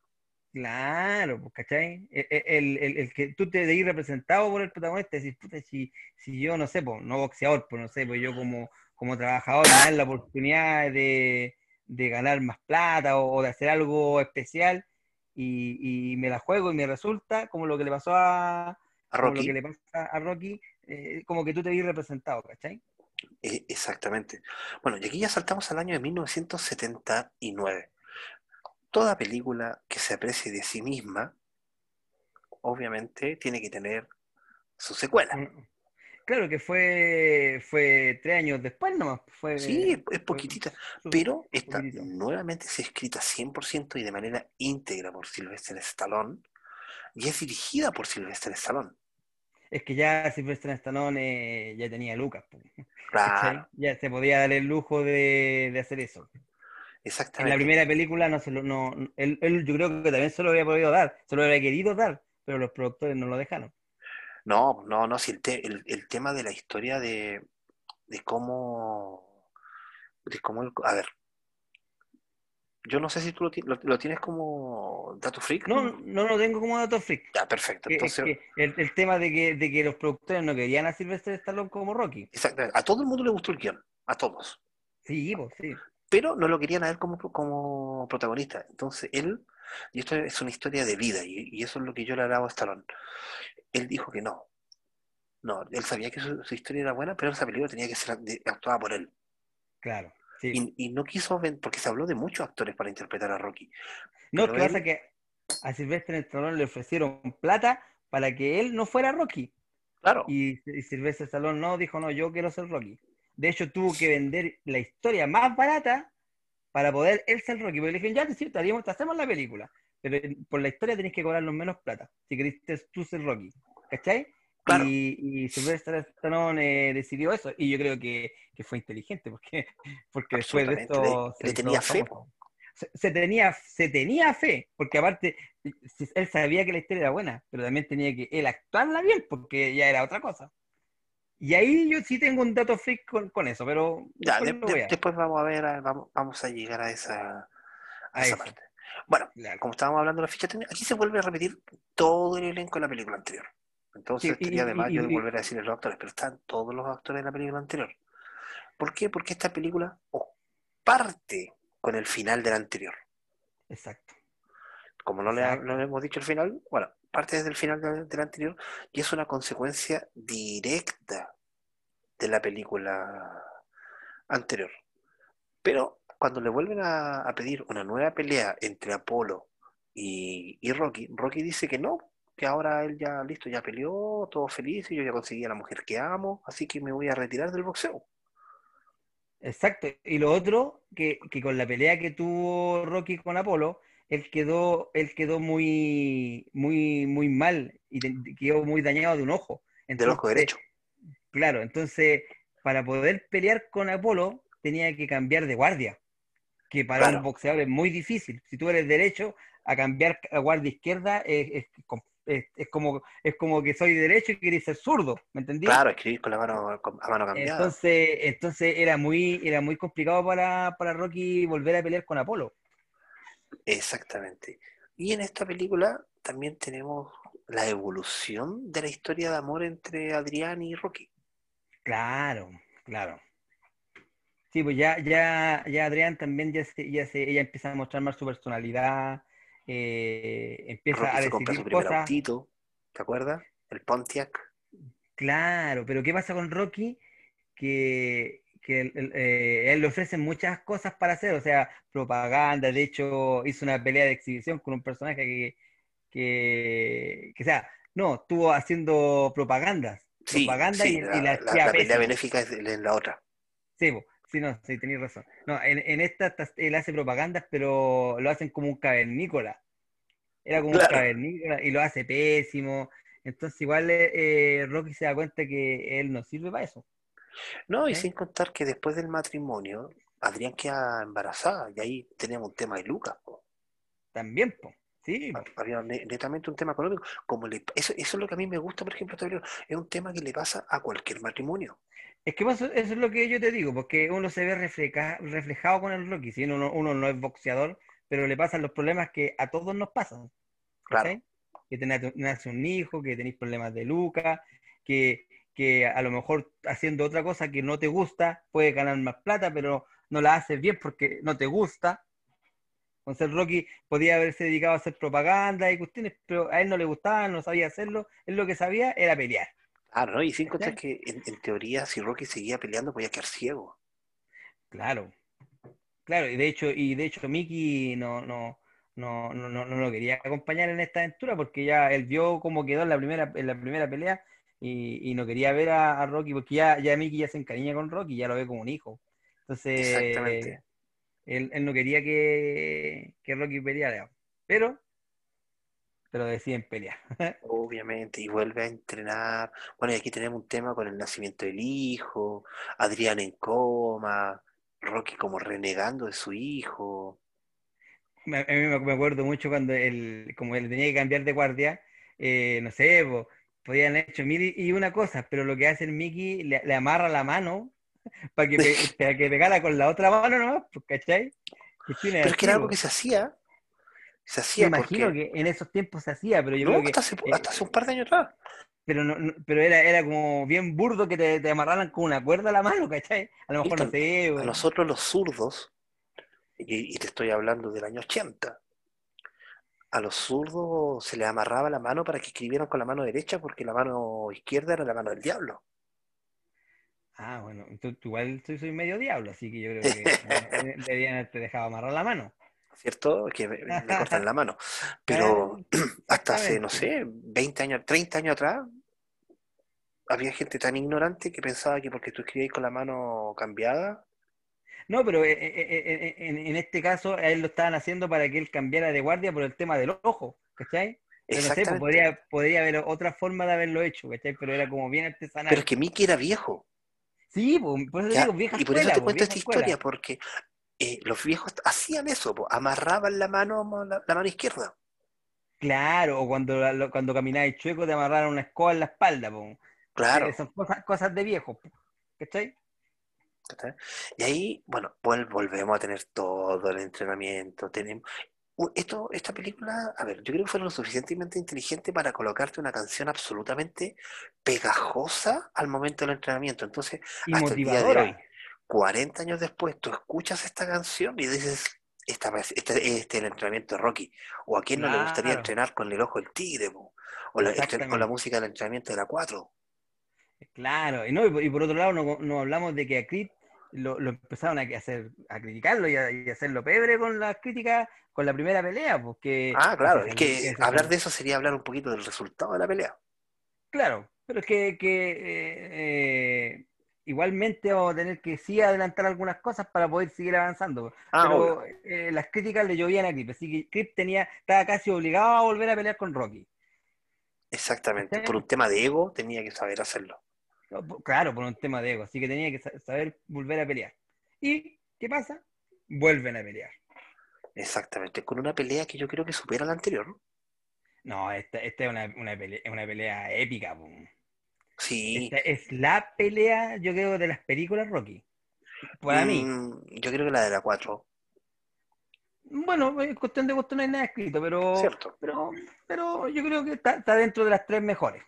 Claro, pues, ¿cachai? E- e- El, el- el que tú te veis representado por el protagonista, decís, puta, si, si yo, no sé, pues, no boxeador, pues, no sé, pues yo como, como trabajador me dan la oportunidad de, de ganar más plata o, o de hacer algo especial y, y me la juego y me resulta, como lo que le pasó a, A como lo Rocky. que le pasa a Rocky, eh, como que tú te veis representado, ¿cachai? Eh, Exactamente. Bueno, y aquí ya saltamos al año de 1979. Toda película que se aprecie de sí misma obviamente tiene que tener su secuela. Mm. Claro que fue, fue tres años después nomás. Fue, Sí, es poquitita, pero está poquitito. nuevamente es escrita 100% y de manera íntegra por Sylvester Stallone y es dirigida por Sylvester Stallone. Es que ya Sylvester Stallone eh, ya tenía Lucas. ¿cachai? Claro, Ya se podía dar el lujo de, de hacer eso. En la exactamente. primera película no se lo, no, él, él yo creo que también se lo había podido dar, se lo había querido dar, pero los productores no lo dejaron. No, no, no, si el, te- el, el tema de la historia de, de cómo, de cómo, el- a ver, yo no sé si tú lo, lo- lo tienes como dato freak. No, no lo tengo como dato freak. Ya, perfecto. Es Entonces, que el, el tema de que, de que los productores no querían a Sylvester Stallone como Rocky. exactamente, a todo el mundo le gustó el guion, a todos. Sí, pues, sí. Pero no lo querían a él como, como protagonista. Entonces él, y esto es una historia de vida, y, y eso es lo que yo le hablaba a Stallone. Él dijo que no. No, él sabía que su, su historia era buena, pero esa película tenía que ser actuada por él. Claro. Sí. Y, y no quiso, porque se habló de muchos actores para interpretar a Rocky. No, pero que pasa él- que a Sylvester Stallone le ofrecieron plata para que él no fuera Rocky. Claro, Y, y Sylvester Stallone no, dijo, no, yo quiero ser Rocky. De hecho, tuvo que vender la historia más barata para poder él ser Rocky. Porque le dijeron, ya, sí, te, haríamos- te hacemos la película. Pero por la historia tenés que cobrarnos menos plata. Si queriste tú ser Rocky. ¿Cachai? Claro. Y, y Sylvester Stallone eh, decidió eso. Y yo creo que, que fue inteligente, porque, porque después de esto... Le- se le tenía fe. Se, se tenía, se tenía fe, porque aparte él sabía que la historia era buena, pero también tenía que él actuarla bien, porque ya era otra cosa. Y ahí yo sí tengo un dato freak con, con eso, pero ya, después de- de- después vamos a ver, a- vamos, vamos a llegar a esa, a a esa parte. Bueno, Claro. como estábamos hablando de la ficha técnica, aquí se vuelve a repetir todo el elenco de la película anterior. Entonces Sí, sería además yo de volver a decirles los actores, pero están todos los actores de la película anterior. ¿Por qué? Porque esta película o- parte con el final de la anterior. Exacto. Como no le, ha- no le hemos dicho el final, bueno, parte desde el final de, de la anterior y es una consecuencia directa de la película anterior. Pero cuando le vuelven a, a pedir una nueva pelea entre Apolo y, y Rocky, Rocky dice que no, que ahora él ya listo, ya peleó, todo feliz, y yo ya conseguí a la mujer que amo, así que me voy a retirar del boxeo. Exacto. Y lo otro, que, que con la pelea que tuvo Rocky con Apolo, él quedó, él quedó muy, muy, muy mal y te- quedó muy dañado de un ojo. Del ojo Entonces, derecho. Claro, entonces para poder pelear con Apolo tenía que cambiar de guardia, que para Claro. un boxeador es muy difícil. Si tú eres derecho, a cambiar a guardia izquierda es, es es- es como, es como que soy derecho y queréis ser zurdo, ¿me entendí? Claro, escribir con la mano, con- a mano cambiada. Entonces, entonces era muy, era muy complicado para, para Rocky volver a pelear con Apolo. Exactamente. Y en esta película también tenemos la evolución de la historia de amor entre Adrián y Rocky. Claro, claro. Sí, pues ya, ya, ya Adrián también ya se, ya se, ella empieza a mostrar más su personalidad, eh, empieza Rocky a se su cosas. autito, ¿te acuerdas? El Pontiac. Claro, pero ¿qué pasa con Rocky? Que, que eh, él le ofrecen muchas cosas para hacer, o sea, propaganda, de hecho hizo una pelea de exhibición con un personaje que, que, sea, no, estuvo haciendo propagandas, Sí, propaganda sí, y, la, y la la- hacía la pelea benéfica es en la otra. Sí, po, sí, no, sí, tenéis razón. No, en, en esta ta- él hace propagandas, pero lo hacen como un cavernícola. Era como Claro. un cavernícola y lo hace pésimo. Entonces igual eh, eh, Rocky se da cuenta que él no sirve para eso. No, y ¿Sí? sin contar que después del matrimonio, Adrián queda embarazada y ahí tenemos un tema de Lucas. po. También, po. Sí. Había ne- netamente un tema económico. Como le, eso, eso es lo que a mí me gusta, por ejemplo, es un tema que le pasa a cualquier matrimonio. Es que eso, eso es lo que yo te digo, porque uno se ve refleja- reflejado con el Rocky. Si uno, uno no es boxeador, pero le pasan los problemas que a todos nos pasan. Claro. Que te nace, un hijo, que tenéis problemas de Luca, que, que a lo mejor haciendo otra cosa que no te gusta, puedes ganar más plata, pero no la haces bien porque no te gusta. Entonces Rocky podía haberse dedicado a hacer propaganda y cuestiones, pero a él no le gustaba, no sabía hacerlo. Él lo que sabía era pelear. Claro, ¿no? Y sin contar que en, en teoría, si Rocky seguía peleando, podía quedar ciego. Claro. Claro, y de hecho, y de hecho Mickey no, no, no, no, no, no lo quería acompañar en esta aventura porque ya él vio cómo quedó en la primera, en la primera pelea y, y no quería ver a, a Rocky porque ya, ya Mickey ya se encariña con Rocky, ya lo ve como un hijo. Entonces, Exactamente. él, él no quería que, que Rocky peleara, pero, pero deciden pelear. Obviamente, y vuelve a entrenar. Bueno, y aquí tenemos un tema con el nacimiento del hijo, Adrián en coma, Rocky como renegando de su hijo. Me- A mí me acuerdo mucho cuando él, como él tenía que cambiar de guardia, eh, no sé, po, podían haber hecho mil y una cosa, pero lo que hace el Mickey, le, le amarra la mano para que, pe- para que pegara con la otra mano nomás, pues, ¿cachai? Pero es que era algo que se hacía, se Me hacía imagino porque... que en esos tiempos se hacía, pero yo No, creo que, hasta hace, eh, hasta hace un par de años atrás. pero no, no- pero era, era como bien burdo que te, te amarraran con una cuerda a la mano, ¿cachai? A lo mejor no sé, A po. nosotros los zurdos, y, y te estoy hablando del año 80, a los zurdos se les amarraba la mano para que escribieran con la mano derecha porque la mano izquierda era la mano del diablo. Ah, bueno, tú, tú igual soy, soy medio diablo, así que yo creo que deberían haberte dejado amarrar la mano. ¿Cierto? Que me, me cortan la mano. Pero hasta hace, no sé, 20 años, 30 años atrás, había gente tan ignorante que pensaba que porque tú escribías con la mano cambiada, No, pero eh, eh, eh, en, este caso a él lo estaban haciendo para que él cambiara de guardia por el tema del ojo, ¿cachai? Pero no sé, pues podría, podría haber otra forma de haberlo hecho, ¿cachai? Pero era como bien Pero artesanal. es que Mickey era viejo. Sí, pues, por eso ¿ya? digo, vieja Y por eso te pues, cuento esta escuela. historia, porque eh, los viejos hacían eso, po, amarraban la mano, la, la mano izquierda. Claro, o cuando, la- cuando caminabas chueco te amarraron una escoba en la espalda, pues. Claro. Son cosas, cosas de viejo, ¿cachai? Y ahí, bueno, vol- volvemos a tener todo el entrenamiento. Tenemos... Esto, esta película, a ver, yo creo que fue lo suficientemente inteligente para colocarte una canción absolutamente pegajosa al momento del entrenamiento. Entonces, Y hasta el día de hoy, motivadora. 40 años después, tú escuchas esta canción y dices, esta, este, este es el entrenamiento de Rocky. O a quién no le gustaría entrenar con el ojo del tigre, po? o la, entre- o la música del entrenamiento de la 4. Claro, y, no, y, por, otro lado no, no hablamos de que a Creed lo, lo empezaron a hacer, a criticarlo y a, y hacerlo pebre con las críticas, con la primera pelea, porque Ah, que claro, es que hablar de eso sería hablar un poquito del resultado de la pelea. Claro, pero es que, que, eh, eh, igualmente vamos a tener que sí adelantar algunas cosas para poder seguir avanzando. Ah. Pero eh, las críticas le llovían a Creed, así que Creed tenía, estaba casi obligado a volver a pelear con Rocky. Exactamente. Por un tema de ego tenía que saber hacerlo. Claro, por un tema de ego, así que tenía que sa- saber volver a pelear. ¿Y qué pasa? Vuelven a pelear. Exactamente. Con una pelea que yo creo que supera la anterior. ¿no? No, esta, esta es una, una pelea, una pelea épica. po. Sí. Esta es la pelea, yo creo, de las películas Rocky. Para mí. Mm, yo creo que la de la 4. Bueno, es cuestión de gusto, no hay nada escrito, pero, Cierto. pero, pero yo creo que está, está dentro de las tres mejores.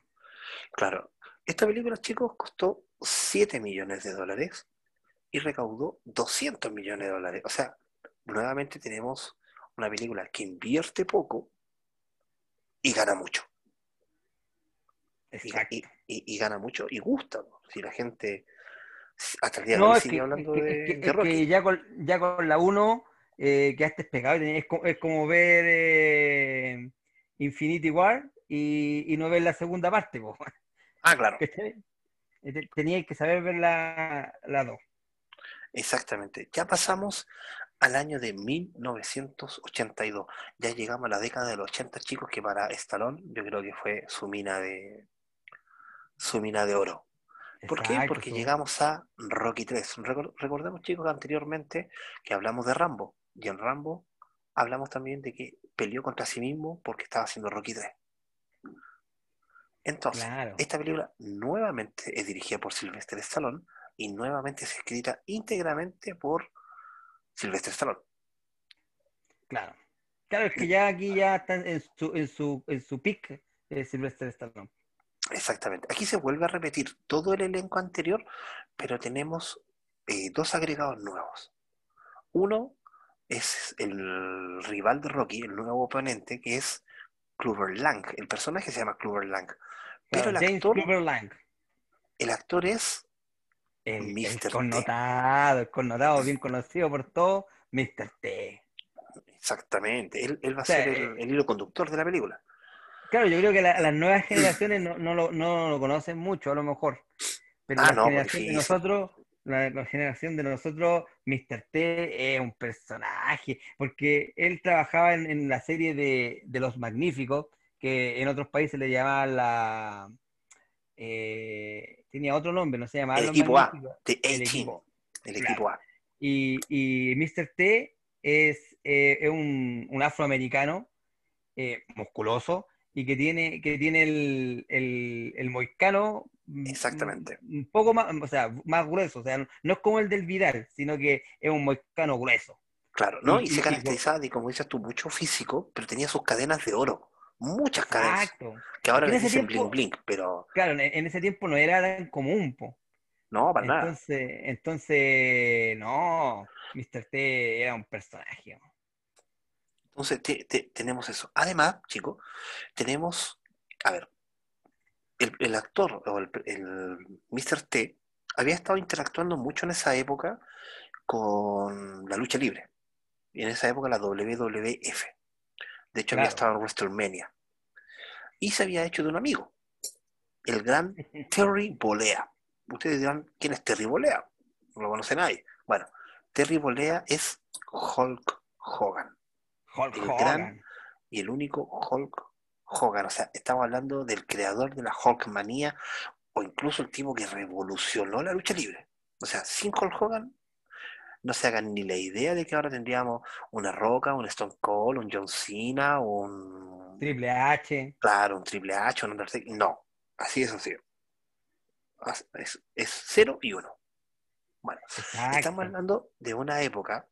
Claro. Esta película, chicos, costó 7 millones de dólares y recaudó 200 millones de dólares. O sea, nuevamente tenemos una película que invierte poco y gana mucho. Y, gana mucho y gusta. ¿no? Si la gente hasta el día de hoy sigue que, hablando es de, es que- de es Rocky. que ya con, ya con la 1 eh, quedaste pegado. Es, es como ver eh, Infinity War y, y no ver la segunda parte. po, Ah, claro, ¿cachai? Eh, te- Teníais que saber ver la, la 2. exactamente. Ya pasamos al año de 1982. Ya llegamos a la década de los 80, chicos, que para Stallone yo creo que fue su mina de su mina de oro. ¿Por qué? Porque llegamos a Rocky 3. Recor- Recordemos, chicos, anteriormente que hablamos de Rambo. Y en Rambo hablamos también de que peleó contra sí mismo porque estaba haciendo Rocky 3. Entonces, Claro. esta película nuevamente es dirigida por Sylvester Stallone y nuevamente es escrita íntegramente por Sylvester Stallone. Claro. Claro, es que ya aquí ya está en su, en su, en su pick eh, Sylvester Stallone. Exactamente. Aquí se vuelve a repetir todo el elenco anterior, pero tenemos eh, dos agregados nuevos. Uno es el rival de Rocky, el nuevo oponente, que es Clubber Lang. El personaje se llama Clubber Lang. Pero el James actor, Clubber Lang. el actor es El, Mr. el T. connotado, el connotado, bien conocido por todo, Mr. T. Exactamente. Él, él va a O sea, ser el, el hilo conductor de la película. Claro, yo creo que la- las nuevas generaciones no, no lo, no lo conocen mucho, a lo mejor. Pero Ah, no, de nosotros, la, la generación de nosotros, Mr. T es un personaje, porque él trabajaba en, en la serie de, de Los Magníficos, que en otros países le llamaban la... eh, tenía otro nombre, no se llamaba El equipo A, el equipo. El claro. equipo A. Y, y Mr. T es, eh, es un, un afroamericano eh, musculoso y que tiene, que tiene el, el, el moicano Exactamente. mm, un poco más, o sea, más grueso. O sea, no, es como el del Vidal, sino que es un moicano grueso. Claro, ¿no? Y- se caracterizaba de, como dices tú, mucho físico, pero tenía sus cadenas de oro. Muchas cadenas. Exacto. Que ahora ese dicen tiempo- bling bling, pero Claro, en, en ese tiempo no era tan común, po. no, para nada. Entonces, entonces, no, Mr. T era un personaje. ¿no? Entonces te- te- tenemos eso. Además, chicos, tenemos, a ver, el, el actor o el, el Mr. T había estado interactuando mucho en esa época con la lucha libre. Y en esa época la WWF. De hecho, había estado en WrestleMania. Y se había hecho de un amigo, el gran Terry Bolea. Ustedes dirán, ¿quién es Terry Bolea? No lo conoce nadie. Bueno, Terry Bolea es Hulk Hogan Hulk El Hogan. gran- y el único Hulk Hogan. O sea, estamos hablando del creador de la Hulkmanía o incluso el tipo que revolucionó la lucha libre. O sea, sin Hulk Hogan no se hagan ni la idea de que ahora tendríamos una Roca, un Stone Cold, un John Cena, un Triple H. claro, un Triple H, un Undertaker. No, así es así. As- Es, es cero y uno. Bueno, Exacto. estamos hablando de una época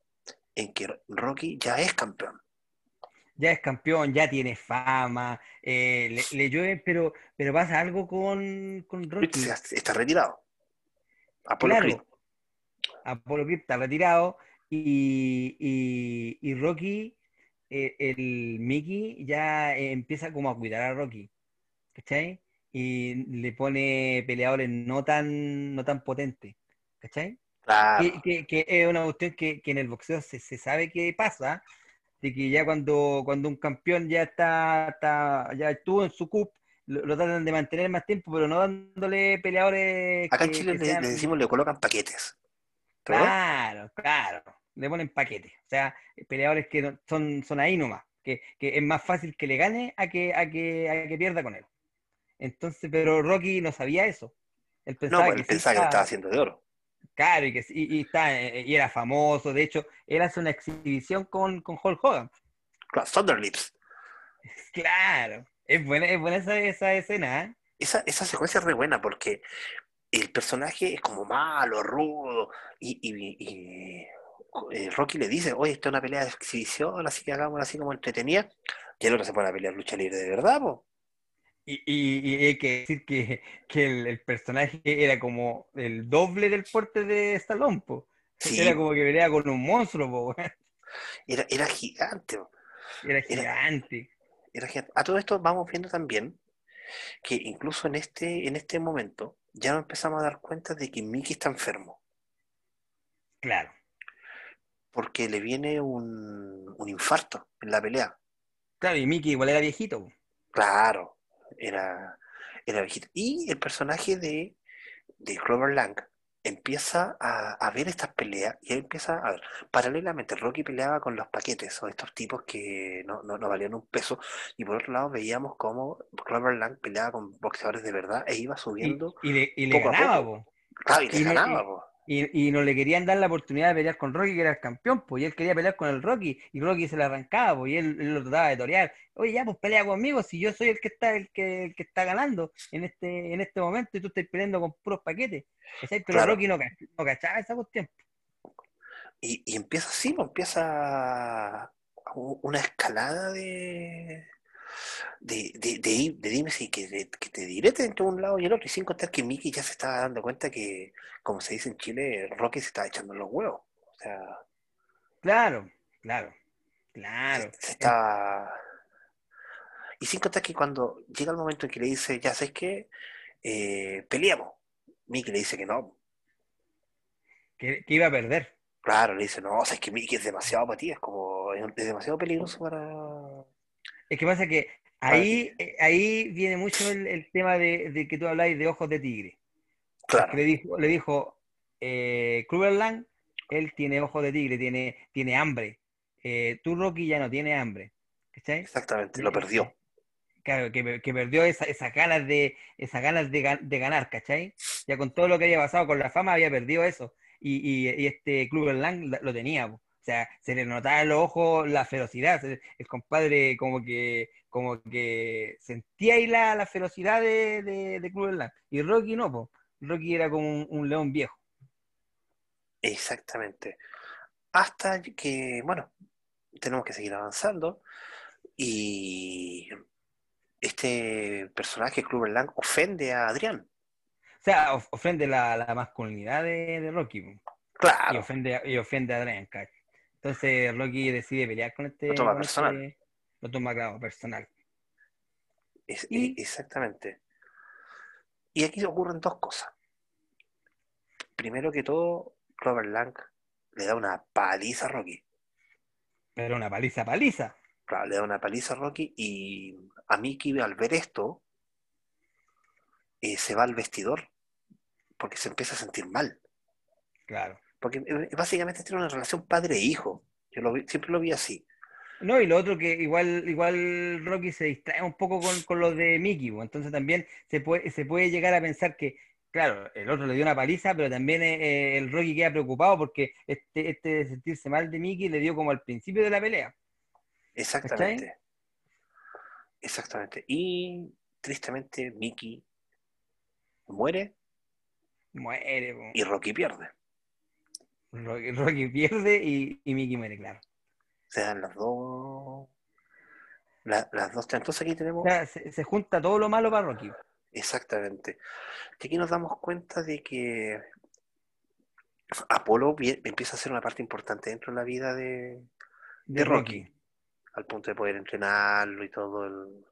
en que Rocky ya es campeón. Ya es campeón, ya tiene fama, eh, le, le llueve, pero, pero pasa algo con, con Rocky. Está retirado. Apolo Claro, Creed. Apolo Creed está retirado y, y- y Rocky, eh, el Mickey ya empieza como a cuidar a Rocky, ¿cachai? Y le pone peleadores no tan, no tan potentes, ¿cachai? Claro. Que, que- que es una cuestión que, que en el boxeo se, se sabe que pasa, de que ya cuando, cuando un campeón ya está, está- ya estuvo en su cup, lo, lo tratan de mantener más tiempo, pero no dándole peleadores Acá en que- Chile que le, sean- le decimos le colocan paquetes. Claro, claro, le ponen paquetes, o sea, peleadores que no- son, son ahí nomás, que, que es más fácil que le gane a que, a que, a que pierda con él. Entonces, pero Rocky no sabía eso. Él No, pensaba pues que él sí pensaba que lo estaba- estaba haciendo de oro. Claro, y, que, sí- y, y está, eh, y era famoso. De hecho, él hace una exhibición con, con Hulk Hogan. Claro, Thunder Lips. Claro, es buena, es buena esa, esa escena, ¿eh? Esa, esa secuencia es re buena porque el personaje es como malo, rudo, y, y- y, eh, Rocky le dice, oye, esta es una pelea de exhibición, así que hagámosla así como entretenida. Y el otro se pone a pelear lucha libre de verdad, po. Y, y- y hay que decir que, que el, el personaje era como el doble del porte de Stallone, po. Sí, Era como que pelea con un monstruo, po, era, era gigante, po. Era gigante. Era gigante. A todo esto vamos viendo también que incluso en este, en este momento ya nos empezamos a dar cuenta de que Mickey está enfermo. Claro. porque le viene un, un infarto en la pelea. Claro, y Mickey igual era viejito, po. Claro, era, era viejito. Y el personaje de, de Clover Lang empieza a, a ver estas peleas y él empieza a ver, paralelamente Rocky peleaba con los paquetes o estos tipos que no, no, no valían un peso y por otro lado veíamos cómo Clover Lang peleaba con boxeadores de verdad e iba subiendo, y le, y le poco a ganaba, poco. po. claro, y le y ganaba, po. Y, y no le querían dar la oportunidad de pelear con Rocky, que era el campeón, pues, y él quería pelear con el Rocky, y Rocky se le arrancaba, pues, y él, él lo trataba de torear. Oye, ya, pues pelea conmigo, si yo soy el que está, el que, el que está ganando en este, en este momento, y tú estás peleando con puros paquetes. Pero Claro. Rocky no, no cachaba esa cuestión. Y, y empieza así, pues, empieza una escalada de, de, de, de, de dime si que, te- que te direte entre un lado y el otro, y sin contar que Mickey ya se estaba dando cuenta que, como se dice en Chile, Rocky se estaba echando los huevos. O sea, Claro, claro, claro. se estaba... Y sin contar que cuando llega el momento en que le dice, ya sabes qué, eh, peleamos. Mickey le dice que no. Que, que iba a perder. Claro, le dice, no, o sea, es que Mickey es demasiado para ti, es como es demasiado peligroso para... Es que pasa que ahí, eh, ahí viene mucho el, el tema de, de que tú habláis de ojos de tigre. Claro, Que le dijo, le dijo eh, él tiene ojos de tigre, tiene, tiene hambre. Eh, tú, Rocky, ya no tienes hambre. ¿Cachai? exactamente, lo perdió. Claro, que, que perdió esa- esas ganas de esas ganas de, gan- de ganar, ¿cachai? Ya con todo lo que había pasado con la fama había perdido eso. Y, y, y este Lang la- lo tenía, po. O sea, se le notaba en los ojos la ferocidad. El compadre como que, como que sentía ahí la, la ferocidad de, de, de. Y Rocky no, po. Rocky era como un, un león viejo. Exactamente. Hasta que, bueno, tenemos que seguir avanzando y este personaje, Clubber Lang, ofende a Adrián. O sea, of- ofende la, la masculinidad de, de Rocky, po. y Claro, ofende, y ofende a Adrian, ¿cachai? Entonces Rocky decide pelear con este. Lo toma con personal. este- lo toma, claro, personal. es- Y- e- exactamente. Y aquí ocurren dos cosas. Primero que todo, Clubber Lang le da una paliza a Rocky. Pero una paliza, paliza. Claro, le da una paliza a Rocky y a Mickey al ver esto eh, se va al vestidor porque se empieza a sentir mal. Claro. Porque eh, básicamente tiene una relación padre-hijo. Yo lo vi- siempre lo vi así. No, y lo otro que igual, igual Rocky se distrae un poco con, con los de Mickey, pues, entonces también se puede, se puede llegar a pensar que, claro, el otro le dio una paliza, pero también eh, el Rocky queda preocupado porque este, este de sentirse mal de Mickey le dio como al principio de la pelea. Exactamente. Exactamente. Y tristemente Mickey muere Muere, y Rocky pierde. Rocky, Rocky pierde y, y Mickey muere, claro. Se dan las dos. la- las dos. Entonces aquí tenemos. O sea, se, se junta todo lo malo para Rocky. Exactamente. Que aquí nos damos cuenta de que Apolo empieza a ser una parte importante dentro de la vida de, De de Rocky, al punto de poder entrenarlo y todo el,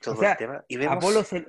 todo O sea, el tema. Y vemos, Apolo se,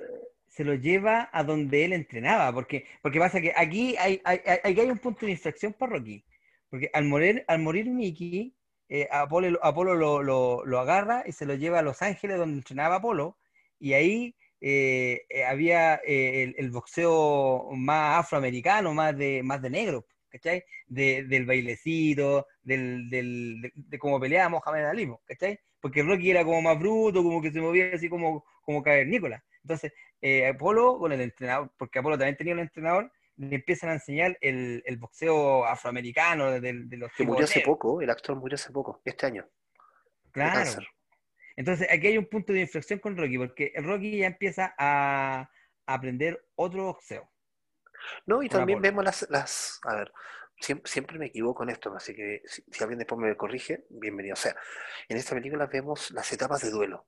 se lo lleva a donde él entrenaba, porque, porque pasa que aquí hay, hay, hay- hay un punto de para Rocky. Porque al morir, al morir Mickey, eh, Apolo, Apolo lo, lo- lo agarra y se lo lleva a Los Ángeles, donde entrenaba Apolo, y ahí eh, eh, había eh, el, el boxeo más afroamericano, más de, más de negro, ¿cachai? De- del bailecito, del, del- de, de cómo peleaba Mohamed Ali, ¿cachai? Porque Rocky era como más bruto, como que se movía así como, como cavernícola. Entonces, eh, Apolo con el entrenador, porque Apolo también tenía un entrenador, le empiezan a enseñar el, el boxeo afroamericano de, de los que murió hace poco, el actor murió hace poco, este año, Claro. Entonces, aquí hay un punto de inflexión con Rocky, porque Rocky ya empieza a, a aprender otro boxeo. No, y también Apolo. vemos las, las, a ver, siempre, siempre me equivoco en esto, así que si, si alguien después me corrige, bienvenido sea. En esta película vemos las etapas de duelo,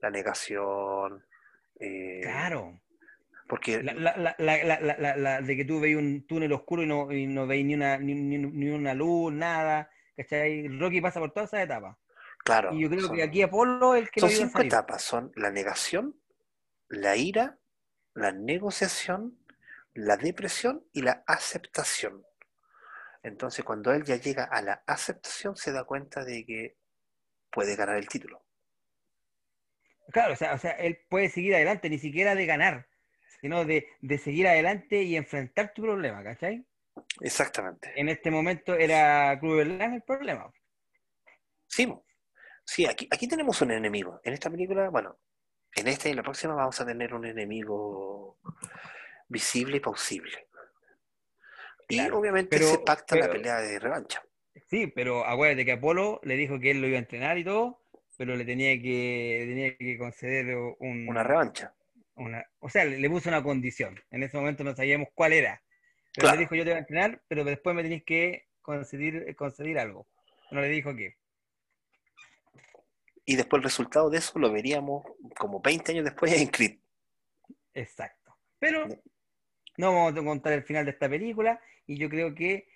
la negación, eh, Claro. porque La, la, la, la, de que tú veis un túnel oscuro y no, y no veis ni una, ni, ni- ni una luz, nada. ¿Cachai? Rocky pasa por todas esas etapas. claro, Y yo creo son, que aquí Apolo es el que lo son cinco salir. etapas, son la negación, la ira, la negociación, la depresión y la aceptación. Entonces, cuando él ya llega a la aceptación, se da cuenta de que puede ganar el título. Claro, o sea, o sea, él puede seguir adelante, ni siquiera de ganar, sino de, de seguir adelante y enfrentar tu problema, ¿cachai? Exactamente. En este momento era Clubber Lang el problema. Sí, sí aquí, aquí tenemos un enemigo. En esta película, bueno, en esta y en la próxima vamos a tener un enemigo visible y plausible. Y Claro, obviamente pero- se pacta la pelea de revancha. Sí, pero acuérdate que Apolo le dijo que él lo iba a entrenar y todo, pero le tenía que, tenía que conceder un, Una revancha. una- o sea, le, le puso una condición. En ese momento no sabíamos cuál era. Pero Claro. le dijo, yo te voy a entrenar, pero después me tenéis que conceder, conceder algo. No le dijo qué. Y después el resultado de eso lo veríamos como 20 años después en Creed. Exacto. Pero no vamos a contar el final de esta película y yo creo que,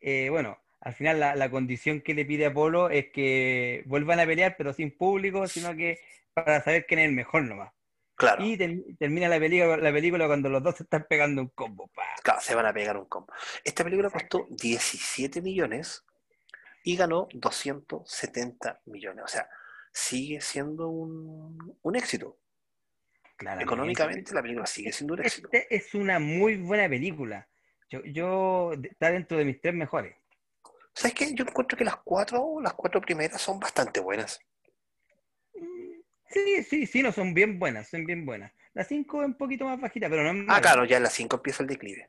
eh, bueno, al final la, la condición que le pide Apolo es que vuelvan a pelear, pero sin público, sino que para saber quién es el mejor nomás. Claro, Y ter- termina la película, la película cuando los dos se están pegando un combo. pa. claro, se van a pegar un combo. Esta película costó 17 millones y ganó 270 millones. O sea, sigue siendo un, un éxito. Claramente. Económicamente la película sigue siendo un éxito. Este es una muy buena película. Yo, yo está dentro de mis tres mejores. ¿Sabes qué? Yo encuentro que las cuatro, las cuatro primeras son bastante buenas. Sí, sí, sí, no son bien buenas, son bien buenas. La 5 es un poquito más bajita, pero no es Ah, mala. claro, ya en las cinco empieza el declive.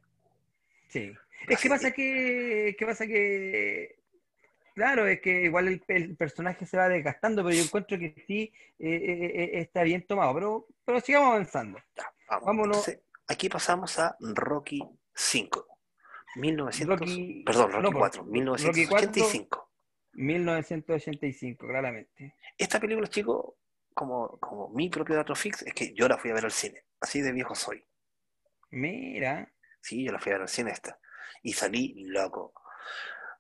Sí. Es que pasa que, que pasa que, claro, es que igual el, el personaje se va desgastando, pero yo encuentro que sí eh, eh, eh, está bien tomado. Pero, pero sigamos avanzando. Ya, vamos. Vámonos. Entonces, aquí pasamos a Rocky 5. 1900, Rocky- perdón, Rocky no, pues, 4, Rocky 1985. 1985, claramente. Esta película, chicos, como, como mi propio dato fix, es que yo la fui a ver al cine. Así de viejo soy. Mira, Sí, yo la fui a ver al cine esta. Y salí loco.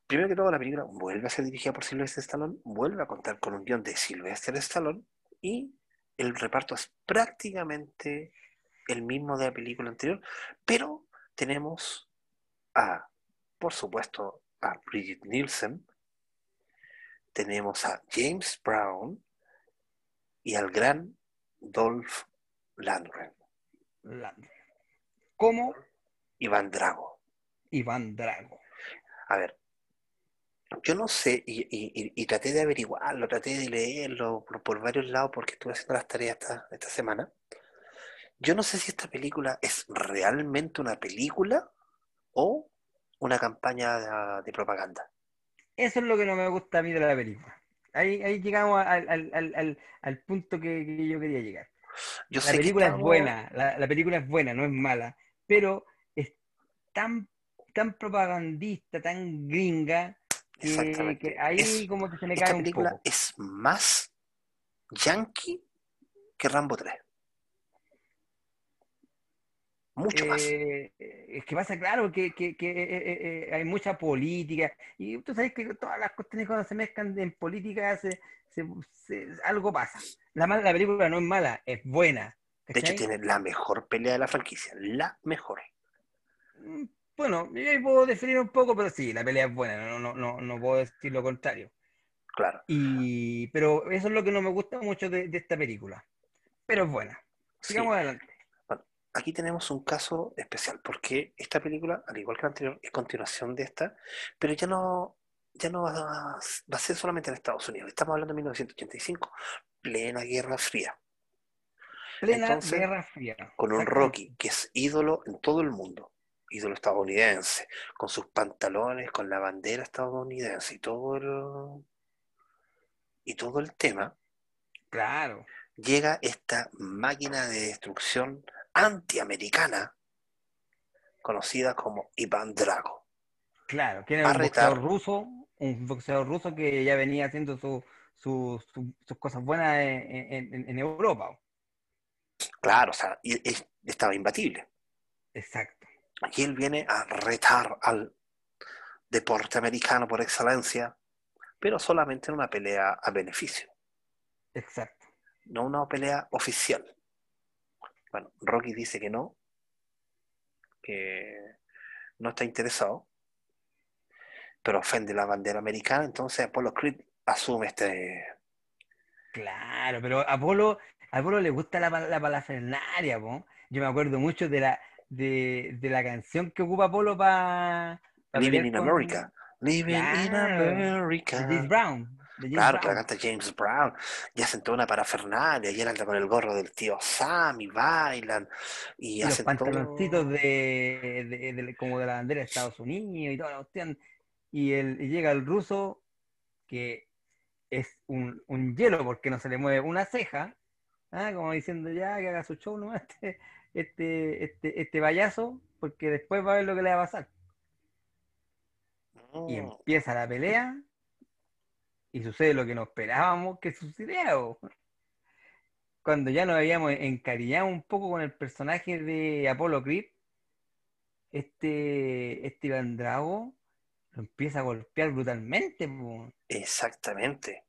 Primero que todo, la película vuelve a ser dirigida por Sylvester Stallone, vuelve a contar con un guion de Sylvester Stallone y el reparto es prácticamente el mismo de la película anterior, pero tenemos a, por supuesto, a Bridget Nielsen, tenemos a James Brown y al gran Dolph Lundgren, Landry. Como Iván Drago. Iván Drago. A ver, yo no sé, y, y- y- y traté de averiguarlo, traté de leerlo por, por varios lados porque estuve haciendo las tareas esta, esta semana. Yo no sé si esta película es realmente una película o una campaña de, propaganda. Eso es lo que no me gusta a mí de la película. Ahí, ahí llegamos al, al- al- al- punto que, que yo quería llegar. Yo La película es buena, la, la película es buena, no es mala, pero es tan, tan propagandista, tan gringa, que, ahí Es- como que se me cae un película poco. es más yankee que Rambo 3. Mucho más. Eh, es que pasa, claro, que, que- que, eh, eh, hay mucha política, y tú sabes que todas las cuestiones cuando se mezclan en política, se, se- se- algo pasa. La, mala- la película no es mala, es buena. De hecho, tiene la mejor pelea de la franquicia. La mejor. Mm, Bueno, yo ahí puedo definir un poco, pero sí, la pelea es buena, no, no, no, no puedo decir lo contrario. Claro. Y, pero eso es lo que no me gusta mucho de, de esta película. Pero es buena. Sí. Sigamos adelante. Aquí tenemos un caso especial, porque esta película, al igual que la anterior, es continuación de esta, pero ya no, ya no va a, va a ser solamente en Estados Unidos. Estamos hablando de 1985, plena Guerra Fría, Plena Entonces, Guerra Fría. con un. Rocky que es ídolo en todo el mundo, ídolo estadounidense, con sus pantalones, con la bandera estadounidense y todo el, y todo el tema, Claro. llega esta máquina de destrucción antiamericana conocida como Iván Drago. Claro, que era un boxeador ruso, un boxeador ruso que ya venía haciendo su- su- su- sus cosas buenas en, en- en- en Europa. Claro, o sea, y- y estaba imbatible. Exacto. Aquí él viene a retar al deporte americano por excelencia, pero solamente en una pelea a beneficio, Exacto. no una pelea oficial. Bueno, Rocky dice que no, que no está interesado, pero ofende la bandera americana, entonces Apollo Creed asume este... Claro, pero a Apolo, a Apolo le gusta la, pa- la parafernalia, po. Yo me acuerdo mucho de la, de, de la canción que ocupa Apolo para Living in America. Living in Claro, America. Brown. Claro, que la Brown. canta James Brown. Y hacen toda una parafernalia. Y él anda con el gorro del tío Sam y bailan. Y, Y los hacen pantaloncitos todo. de, de- de- como de la bandera de Estados Unidos y toda la cuestión. Y, el, y llega el ruso, que es un, un hielo porque no se le mueve una ceja, ¿ah? como diciendo ya que haga su show nomás este, este, este, este payaso, porque después va a ver lo que le va a pasar. Y Mm, empieza la pelea y sucede lo que no esperábamos que sucediera. bo. Cuando ya nos habíamos encariñado un poco con el personaje de Apollo Creed, este, este Iván Drago lo empieza a golpear brutalmente. po. Exactamente.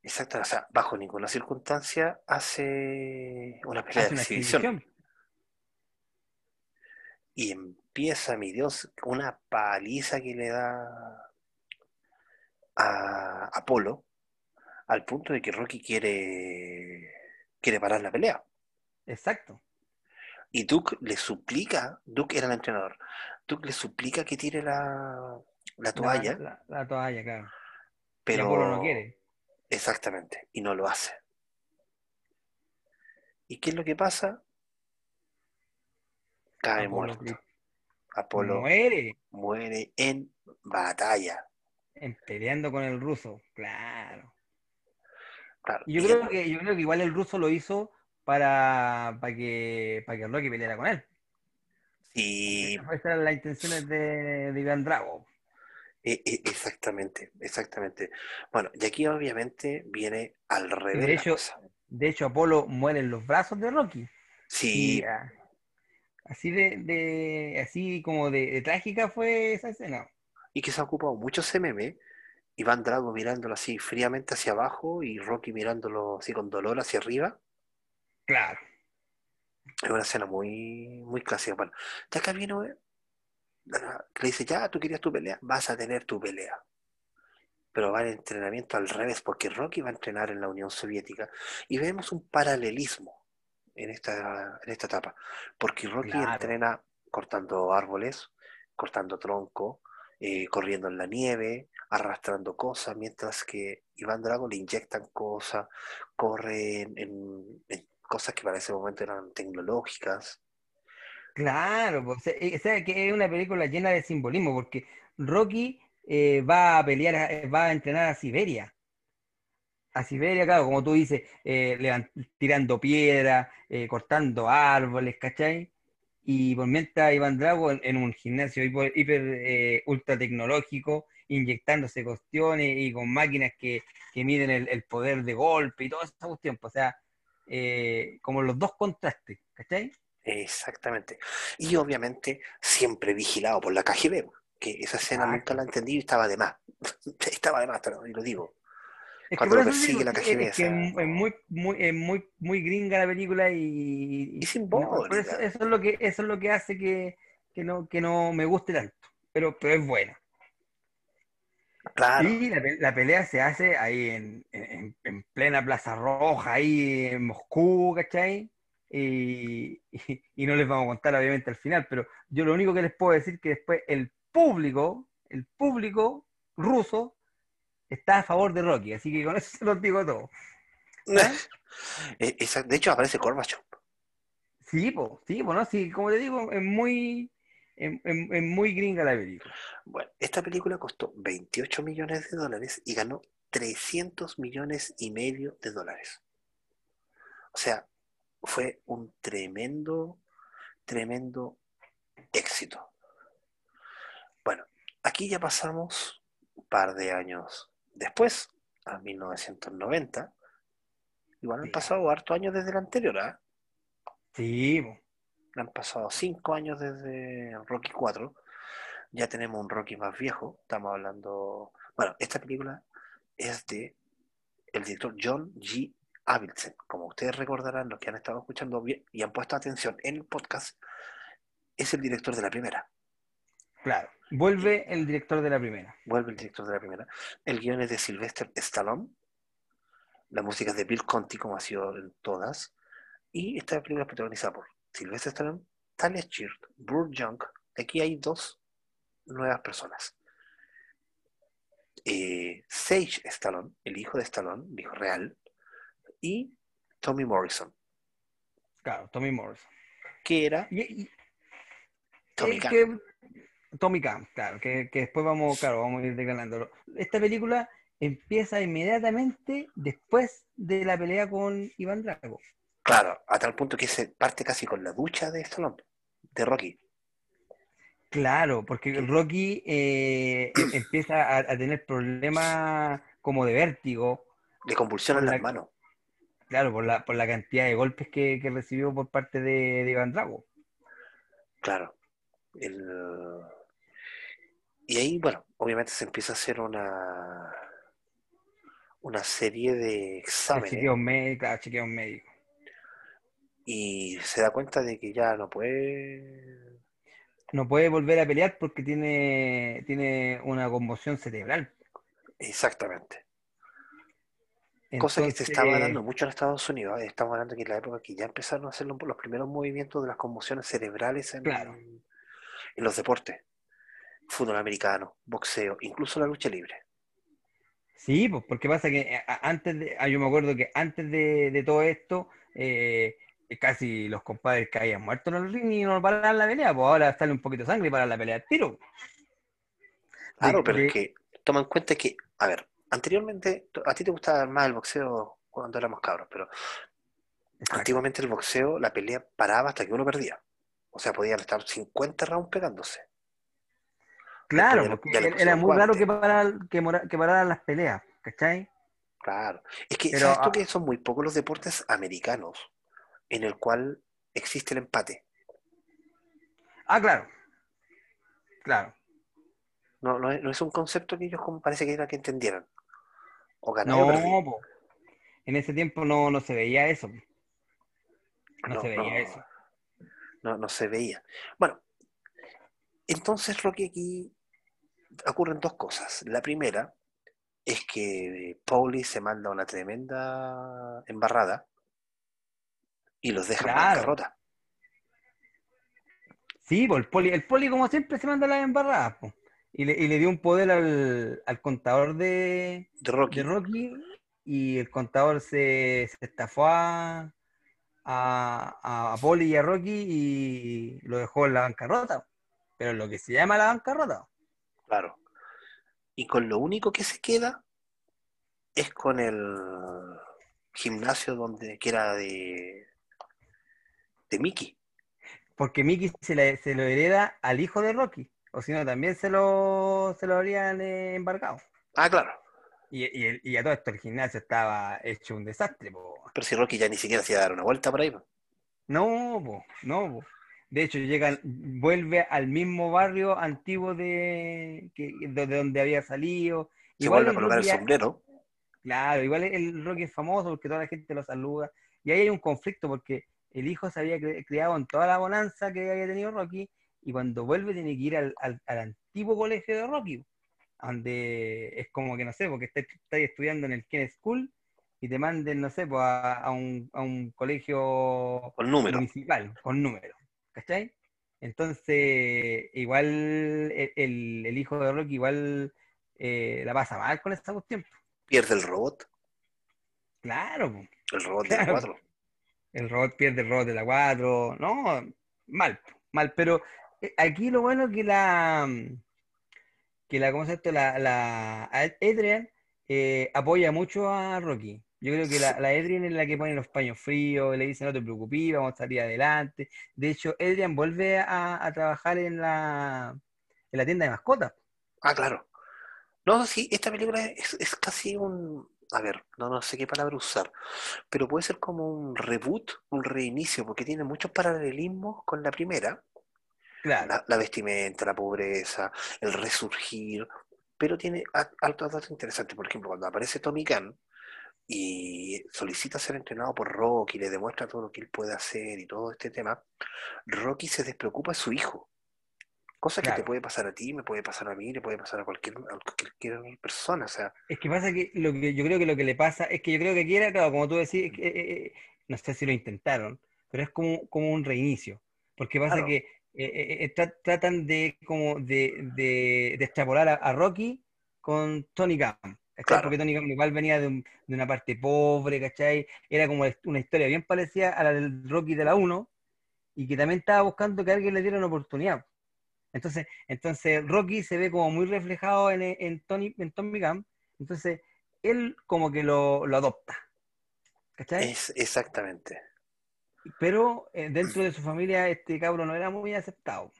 Exacto. O sea, bajo ninguna circunstancia hace una pelea Hace de una exhibición. exhibición. Y empieza, mi Dios, una paliza que le da a Apolo al punto de que Rocky quiere, quiere parar la pelea. Exacto. Y Duke le suplica, Duke era el entrenador, Duke le suplica que tire la, la toalla, La, la- la toalla, claro. pero Y Apolo no quiere. Exactamente, y no lo hace. ¿Y qué es lo que pasa? Cae Apolo muerto. Apolo muere muere en batalla. En peleando con el ruso, claro. Yo creo que yo creo que igual el ruso lo hizo para, para que para que Rocky peleara con él. sí, Esa era la intención de, de Iván Drago. e- e- exactamente, exactamente. Bueno, y aquí obviamente viene al revés de hecho-. De hecho, Apolo muere en los brazos de Rocky. Sí, Y, ah, así de, de- así como de, de trágica fue esa escena. Y que se ha ocupado mucho ese meme, Iván Drago mirándolo así fríamente hacia abajo y Rocky mirándolo así con dolor hacia arriba. Claro. Es una escena muy, muy clásica. Bueno, de acá viene eh, que le dice, ya, tú querías tu pelea, vas a tener tu pelea. Pero va el entrenamiento al revés, porque Rocky va a entrenar en la Unión Soviética y vemos un paralelismo en esta, en esta etapa, porque Rocky Claro. entrena cortando árboles, cortando tronco, eh, corriendo en la nieve, arrastrando cosas, mientras que Iván Drago le inyectan cosas, corre en, cosas que para ese momento eran tecnológicas. Claro, pues, o sea, eh, o sea, que es una película llena de simbolismo, porque Rocky eh, va a pelear, eh, va a entrenar a Siberia. A Siberia, claro, como tú dices, eh, tirando piedra, eh, cortando árboles, ¿cachai? Y por mientras Iván Drago en, en un gimnasio hiper, hiper, eh, ultra tecnológico, inyectándose cuestiones y con máquinas que, que miden el, el poder de golpe y toda esa cuestión, pues, o sea, eh, como los dos contrastes, ¿cachai? Exactamente. Y obviamente siempre vigilado por la KGB, que esa escena nunca la entendí y estaba de más. Estaba de más, y lo digo. Es que Cuando por lo persigue la es- es que es muy, muy, es muy, muy gringa la película y, Y no, simbólica. eso, eso es lo que, eso es lo que hace que, que no, que no me guste tanto. Pero, pero es buena. Claro, Y la, pe- la pelea se hace ahí en, en- en plena Plaza Roja, ahí en Moscú, ¿cachai? Y, y- y no les vamos a contar obviamente al final, pero yo lo único que les puedo decir que después el público, el público ruso está a favor de Rocky, así que con eso se los digo todo. Eh, esa- de hecho aparece Gorbachev. Sí, po, sí, po, ¿no? Sí, como te digo, es muy, es, es- es muy gringa la película. Bueno, esta película costó 28 millones de dólares y ganó 300 millones y medio de dólares. O sea, fue un tremendo, tremendo éxito. Bueno, aquí ya pasamos un par de años después, a 1990. Igual han pasado harto años desde la anterior, ¿ah? Sí. Han pasado cinco años desde Rocky 4. Ya tenemos un Rocky más viejo. Estamos hablando. Bueno, esta película es de el director John G. Avildsen. Como ustedes recordarán, los que han estado escuchando bien y han puesto atención en el podcast, es el director de la primera. Claro. Vuelve el director de la primera. Vuelve el director de la primera. El guion es de Sylvester Stallone. La música es de Bill Conti, como ha sido en todas. Y esta película es protagonizada por Sylvester Stallone, Talia Shire, Burt Young. Aquí hay dos nuevas personas. Eh, Sage Stallone, el hijo de Stallone, el hijo real, y Tommy Morrison, Claro, Tommy Morrison. que era Y, y- Tommy que- Tommy Gunn, claro, que, que después vamos, claro, vamos a ir declarándolo. Esta película empieza inmediatamente después de la pelea con Iván Drago. Claro, a tal punto que se parte casi con la ducha de Stallone, de Rocky. Claro, porque Rocky eh, em- empieza a, a tener problemas como de vértigo, Le convulsionan Con las la- manos. claro, por la, por la cantidad de golpes que, que recibió por parte de, de Iván Drago. Claro. El- Y ahí, bueno, obviamente se empieza a hacer una, una serie de exámenes chequeo médico, claro, chequeo médico. y se da cuenta de que ya no puede. No puede volver a pelear porque tiene, tiene una conmoción cerebral. Exactamente. Cosa que se estaba dando mucho en Estados Unidos. ¿eh? Estamos hablando que en la época que ya empezaron a hacer los, primeros movimientos de las conmociones cerebrales en, en los deportes. Fútbol americano, boxeo, incluso la lucha libre. Sí, pues porque pasa que eh, antes de, ah, yo me acuerdo que antes de, todo esto, eh, casi los compadres caían muertos en el ring y no paraban la pelea, pues ahora sale un poquito de sangre para la pelea tiro. Claro, pero es que toma en cuenta que, a ver, anteriormente a ti te gustaba más el boxeo cuando éramos cabros, pero antiguamente el boxeo, la pelea paraba hasta que uno perdía. O sea, podían estar 50 rounds pegándose. Claro, porque era muy raro que pararan, que, las peleas, ¿cachai? Claro. Es que, ¿sabes tú que son muy pocos los deportes americanos en el cual existe el empate? Ah, claro. Claro. No, no, es, un concepto que ellos como parece que era que entendieran. O no, en ese tiempo no, no se veía eso. No, se veía eso. No, no se veía. Bueno, entonces que aquí ocurren dos cosas. La primera es que Pauli se manda una tremenda embarrada y los deja en bancarrota. Sí, pues el poli, el poli como siempre se manda las embarradas. Y, le, y le, dio un poder al, contador de, Rocky. y el contador se, estafó a, a, Poli y a Rocky y lo dejó en la bancarrota. Pero lo que se llama la bancarrota. Claro. Y con lo único que se queda es con el gimnasio donde que era de, de Mickey. Porque Mickey se, se lo hereda al hijo de Rocky. O si no, también se lo, se lo habrían eh, embarcado. Ah, claro. Y, y, a todo esto el gimnasio estaba hecho un desastre. Pero si Rocky ya ni siquiera hacía dar una vuelta por ahí. No, no. De hecho, llega, vuelve al mismo barrio antiguo de, que, de donde había salido. Se igual vuelve a colocar el sombrero. Claro, igual el Rocky es famoso porque toda la gente lo saluda. Y ahí hay un conflicto porque el hijo se había criado en toda la bonanza que había tenido Rocky y cuando vuelve tiene que ir al, antiguo colegio de Rocky, donde es como que no sé, porque estás está estudiando en el Ken School y te manden, no sé, pues a, un, a un colegio municipal con número. ¿Cachai? Entonces, igual el, hijo de Rocky igual eh, la pasa mal con esta cuestión. Pierde el robot. Claro. El robot de la 4. El robot pierde el robot de la 4. No, mal, mal. Pero eh, aquí lo bueno es que la que la, ¿cómo se La, la Adrian eh, apoya mucho a Rocky. Yo creo que la, la Edrian es la que pone los paños fríos, le dice no te preocupes, vamos a salir adelante. De hecho, Edrian vuelve a, trabajar en la, en la tienda de mascotas. Ah, claro. No, sí, esta película es, casi un, a ver, no, no sé qué palabra usar, pero puede ser como un reboot, un reinicio, porque tiene muchos paralelismos con la primera. Claro. La, vestimenta, la pobreza, el resurgir, pero tiene altos datos interesantes. Por ejemplo, cuando aparece Tommy Gunn, y solicita ser entrenado por Rocky, le demuestra todo lo que él puede hacer y todo este tema, Rocky se despreocupa de su hijo. Cosa que te puede pasar a ti, me puede pasar a mí, le puede pasar a cualquier, persona. O sea. Es que pasa que, lo que yo creo que lo que le pasa es que yo creo que aquí era, claro, como tú decís, eh, eh, no sé si lo intentaron, pero es como, como un reinicio. Porque pasa que eh, tratan de como de, de, extrapolar a, Rocky con Tony Khan. Porque Tony Khan igual venía de, una parte pobre, ¿cachai? Era como una historia bien parecida a la del Rocky de la 1 y que también estaba buscando que alguien le diera una oportunidad. Entonces, entonces Rocky se ve como muy reflejado en, en Tony, en Tommy Gunn. Entonces, él como que lo, adopta. ¿Cachai? exactamente. Pero eh, dentro de su familia este cabro no era muy aceptado.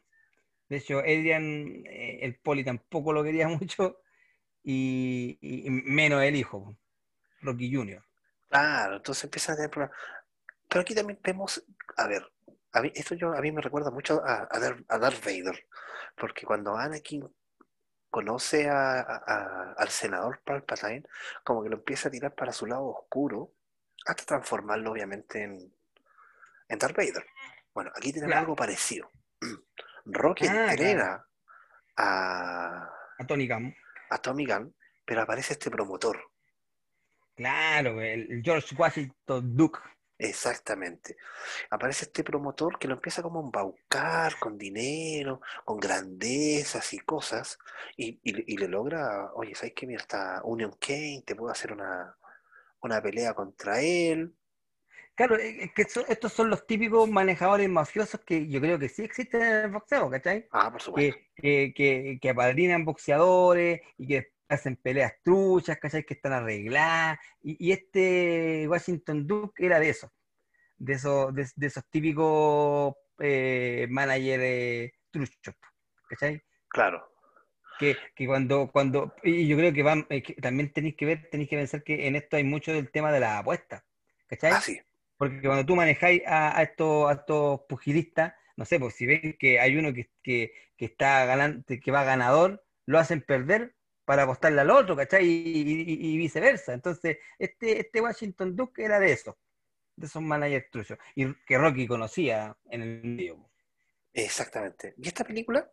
De hecho, Adrian, eh, el poli tampoco lo quería mucho y, menos el hijo, Rocky Jr. Claro, entonces empiezan a tener problemas. Pero aquí también vemos, a ver, a mí, esto yo, a mí me recuerda mucho a, a, Darth Vader, porque cuando Anakin conoce a, al senador Palpatine, como que lo empieza a tirar para su lado oscuro, hasta transformarlo obviamente en, en Darth Vader. Bueno, aquí tenemos algo parecido. Rocky ah, entrena a, a Tony Gunn a Tommy Gunn pero aparece este promotor. Claro, el George Washington Duke. Exactamente. Aparece este promotor que lo empieza como a embaucar con dinero, con grandezas y cosas, y, y- y le logra, oye, ¿sabes qué? Mira, está Union Kane, te puedo hacer una, una pelea contra él. Claro, es es que eso- estos son los típicos manejadores mafiosos que yo creo que sí existen en el boxeo, ¿cachai? Ah, por supuesto. Que, que, que, que apadrinan boxeadores y que hacen peleas truchas, ¿cachai? Que están arregladas. Y, y este Washington Duke era de esos, de esos, de, de esos típicos eh, managers truchos, ¿cachai? Claro, Que, que cuando, cuando, y yo creo que van, eh, que también tenéis que ver, tenéis que pensar que en esto hay mucho del tema de la apuesta, ¿cachai? ah, sí, Porque cuando tú manejáis a, a estos, a estos pugilistas, no sé, pues si ven que hay uno que, que, que está ganando, que va ganador, lo hacen perder para apostarle al otro, ¿cachai? Y, y- y viceversa. Entonces, este, este Washington Duke era de esos, de esos managers truchos, y que Rocky conocía en el medio. exactamente. Y esta película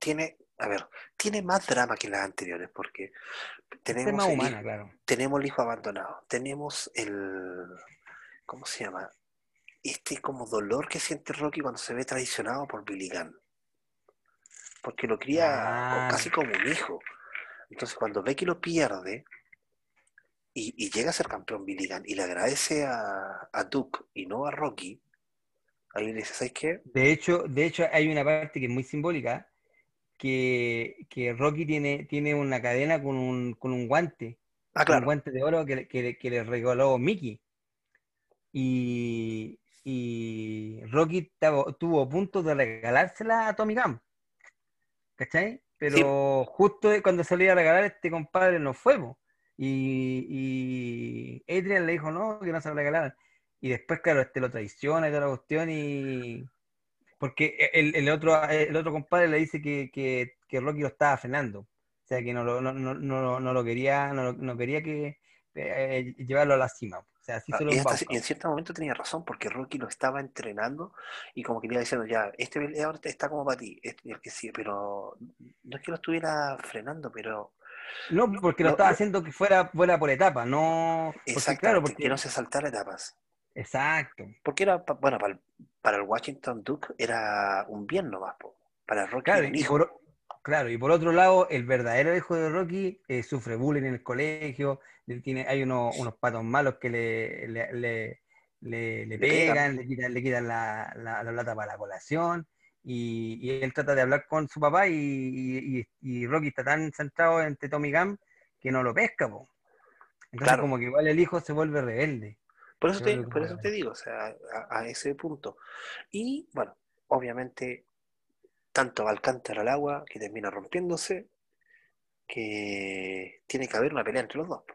tiene, a ver, tiene más drama que las anteriores, porque tenemos el, humana, claro. tenemos el hijo abandonado, tenemos el, ¿cómo se llama? Este como dolor que siente Rocky cuando se ve traicionado por Billy Gunn, porque lo cría Claro. casi como un hijo. Entonces cuando ve que lo pierde y, y llega a ser campeón Billy Gunn y le agradece a, a Duke y no a Rocky, ahí le dice, ¿sabes qué? De hecho, de hecho, hay una parte que es muy simbólica, que, que Rocky tiene, tiene una cadena con un, con un guante, Ah, un guante de oro que le regaló Mickey. Y, y Rocky tavo- tuvo puntos de regalársela a Tommy Gunn, ¿cachai? Pero justo cuando se le iba a regalar, este compadre no fue, po. Y, y Adrian le dijo, no, que no se lo regalaran. Y después, claro, este lo traiciona y toda la cuestión y... Porque el, el otro, el otro compadre le dice que, que, que Rocky lo estaba frenando. O sea, que no lo, no, no, no, no lo quería, no quería que eh, llevarlo a la cima. O sea, así Ah, se lo y hasta- en cierto momento tenía razón, porque Rocky lo estaba entrenando y como que le iba diciendo, ya, este peleador está como para ti, este- el que sí, pero no es que lo estuviera frenando, pero No, porque lo no, estaba haciendo que fuera, fuera por etapa, no... Porque claro, exactamente, que porque... no se saltara etapas. Exacto. Porque era, bueno, para el, para el Washington Duke era un bien nomás, para Rocky Claro, y por, claro, y por otro lado, el verdadero hijo de Rocky eh, sufre bullying en el colegio, le tiene, hay unos, unos patos malos que le, le, le, le- le Le pegan. le quitan, le quitan la, la, la plata para la colación, y, y él trata de hablar con su papá, y, y, y- Rocky está tan centrado en este Tommy Gunn que no lo pesca, po. Entonces Claro. como que igual el hijo se vuelve rebelde. Por eso te, por eso te digo, o sea, a, a ese punto. Y bueno, obviamente, tanto Alcántara al agua que termina rompiéndose, que tiene que haber una pelea entre los dos. po.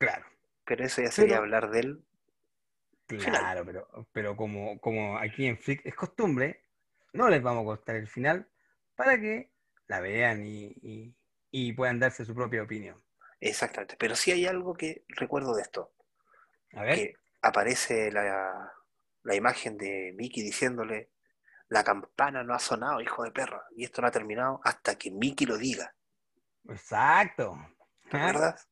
Claro. Pero eso ya sería Pero- hablar del Final. Claro, pero, pero como, como aquí en Flick es costumbre, no les vamos a contar el final para que la vean y, y- y puedan darse su propia opinión. Exactamente. Pero sí hay algo que recuerdo de esto, A ver, que aparece la, la imagen de Mickey diciéndole, la campana no ha sonado, hijo de perra, y esto no ha terminado hasta que Mickey lo diga. exacto. ¿Te acuerdas?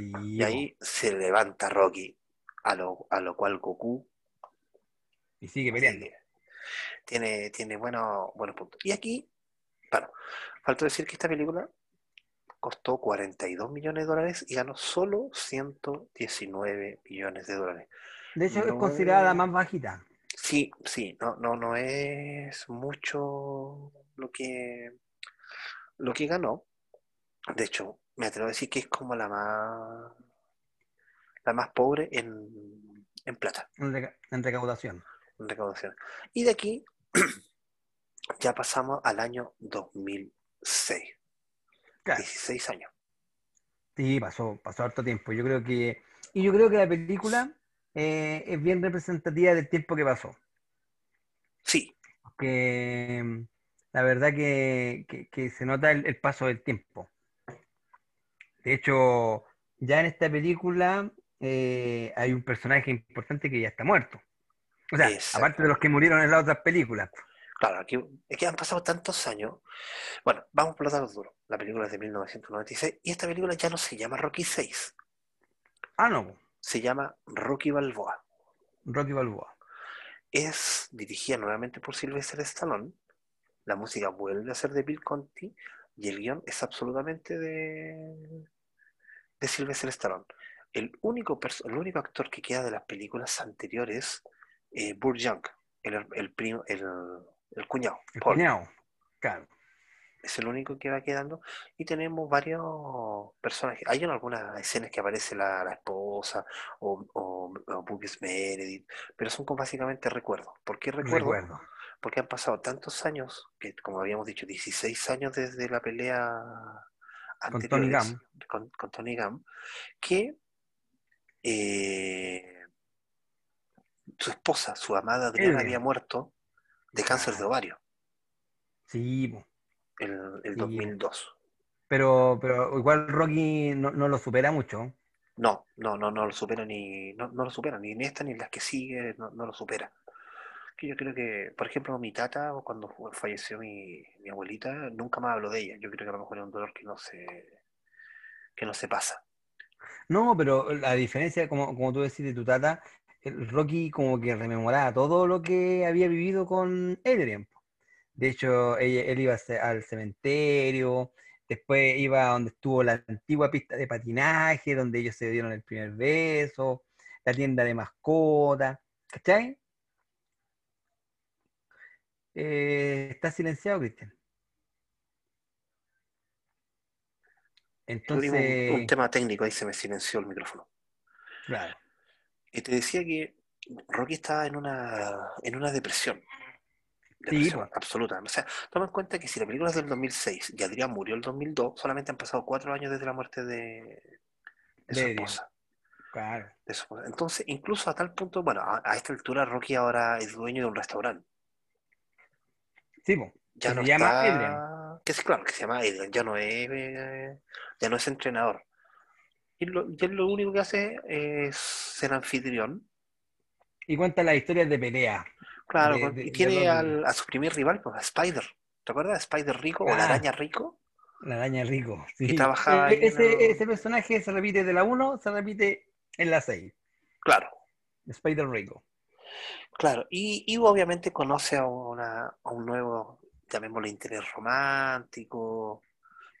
Sí, Y ahí se levanta Rocky, a lo, a lo cual Goku y sigue peleando. tiene, tiene buenos buenos puntos. Y aquí, bueno, falta decir que esta película costó 42 millones de dólares y ganó solo 119 millones de dólares. De hecho, es considerada la más bajita. Sí, sí, no, no, no es mucho lo que lo que ganó. De hecho, me atrevo a decir que es como la más la más pobre en, en plata, En, reca- en recaudación. en recaudación. Y de aquí ya pasamos al año 2006, Claro, 16 años. sí, pasó, pasó harto tiempo. Yo creo que, y yo creo que la película eh, es bien representativa del tiempo que pasó. Sí, que la verdad que, que- que se nota el, el paso del tiempo. De hecho, ya en esta película eh, hay un personaje importante que ya está muerto. O sea, Exacto. aparte de los que murieron en las otras películas. Claro, aquí es que han pasado tantos años. Bueno, vamos por los datos duros. La película es de 1996 y esta película ya no se llama Rocky 6, Ah, no, se llama Rocky Balboa. Rocky Balboa. Es dirigida nuevamente por Sylvester Stallone. La música vuelve a ser de Bill Conti y el guion es absolutamente de, de Sylvester Stallone. El único, el único actor que queda de las películas anteriores es Burt Young, el, el, primo- el, el cuñado, El Paul. cuñado. Claro. Es el único que va quedando. Y tenemos varios personajes. Hay en algunas escenas que aparece la, la esposa o, o, o Meredith, pero son como básicamente recuerdos. ¿Por qué recuerdo? Recuerdo. Porque han pasado tantos años, que como habíamos dicho, 16 años desde la pelea Con Tony anteriores, Gunn. con, con Tony Gunn, que eh, su esposa, su amada Adriana, Adrian. había muerto de cáncer de ovario Sí, el Sí. 2002. pero, pero igual Rocky no, no lo supera mucho. No, no, no, no lo supera ni, no, no lo supera ni en esta ni en las que sigue, no, no lo supera. Yo creo que, por ejemplo, mi tata, cuando falleció mi, abuelita, nunca más hablo de ella. Yo creo que a lo mejor es un dolor que no se, que no se pasa. No, pero la diferencia, como, como tú decís de tu tata, Rocky como que rememoraba todo lo que había vivido con Adrian. De hecho, él iba al cementerio, después iba donde estuvo la antigua pista de patinaje, donde ellos se dieron el primer beso, la tienda de mascotas, ¿cachai? Eh, ¿está silenciado, Cristian? Tuvimos un, un Entonces, tema técnico, ahí se me silenció el micrófono. claro. Y te decía que Rocky estaba en una, en una depresión. Depresión po. absoluta. O sea, toma en cuenta que si la película es del 2006 y Adrián murió el 2002, solamente han pasado cuatro años desde la muerte de, de su esposa. Claro. de su esposa. Entonces, incluso a tal punto, bueno, a, a esta altura Rocky ahora es dueño de un restaurante. Sí. Ya no se llama está- Adrian. Que sí, claro, que se llama Adrian, ya no es, ya no es entrenador. Y, lo, y él lo único que hace es ser anfitrión. Y cuenta las historias de pelea. Claro, De- de- y de tiene al- a su primer rival, pues, a Spider. ¿Te acuerdas? Spider Rico o la Ah. araña Rico. La araña rico. sí. Que trabajaba ahí en ese, ese personaje se repite de la 1, se repite en la 6. Claro, Spider Rico. Claro. Y, y obviamente conoce a, una, a un nuevo, llamémosle interés romántico.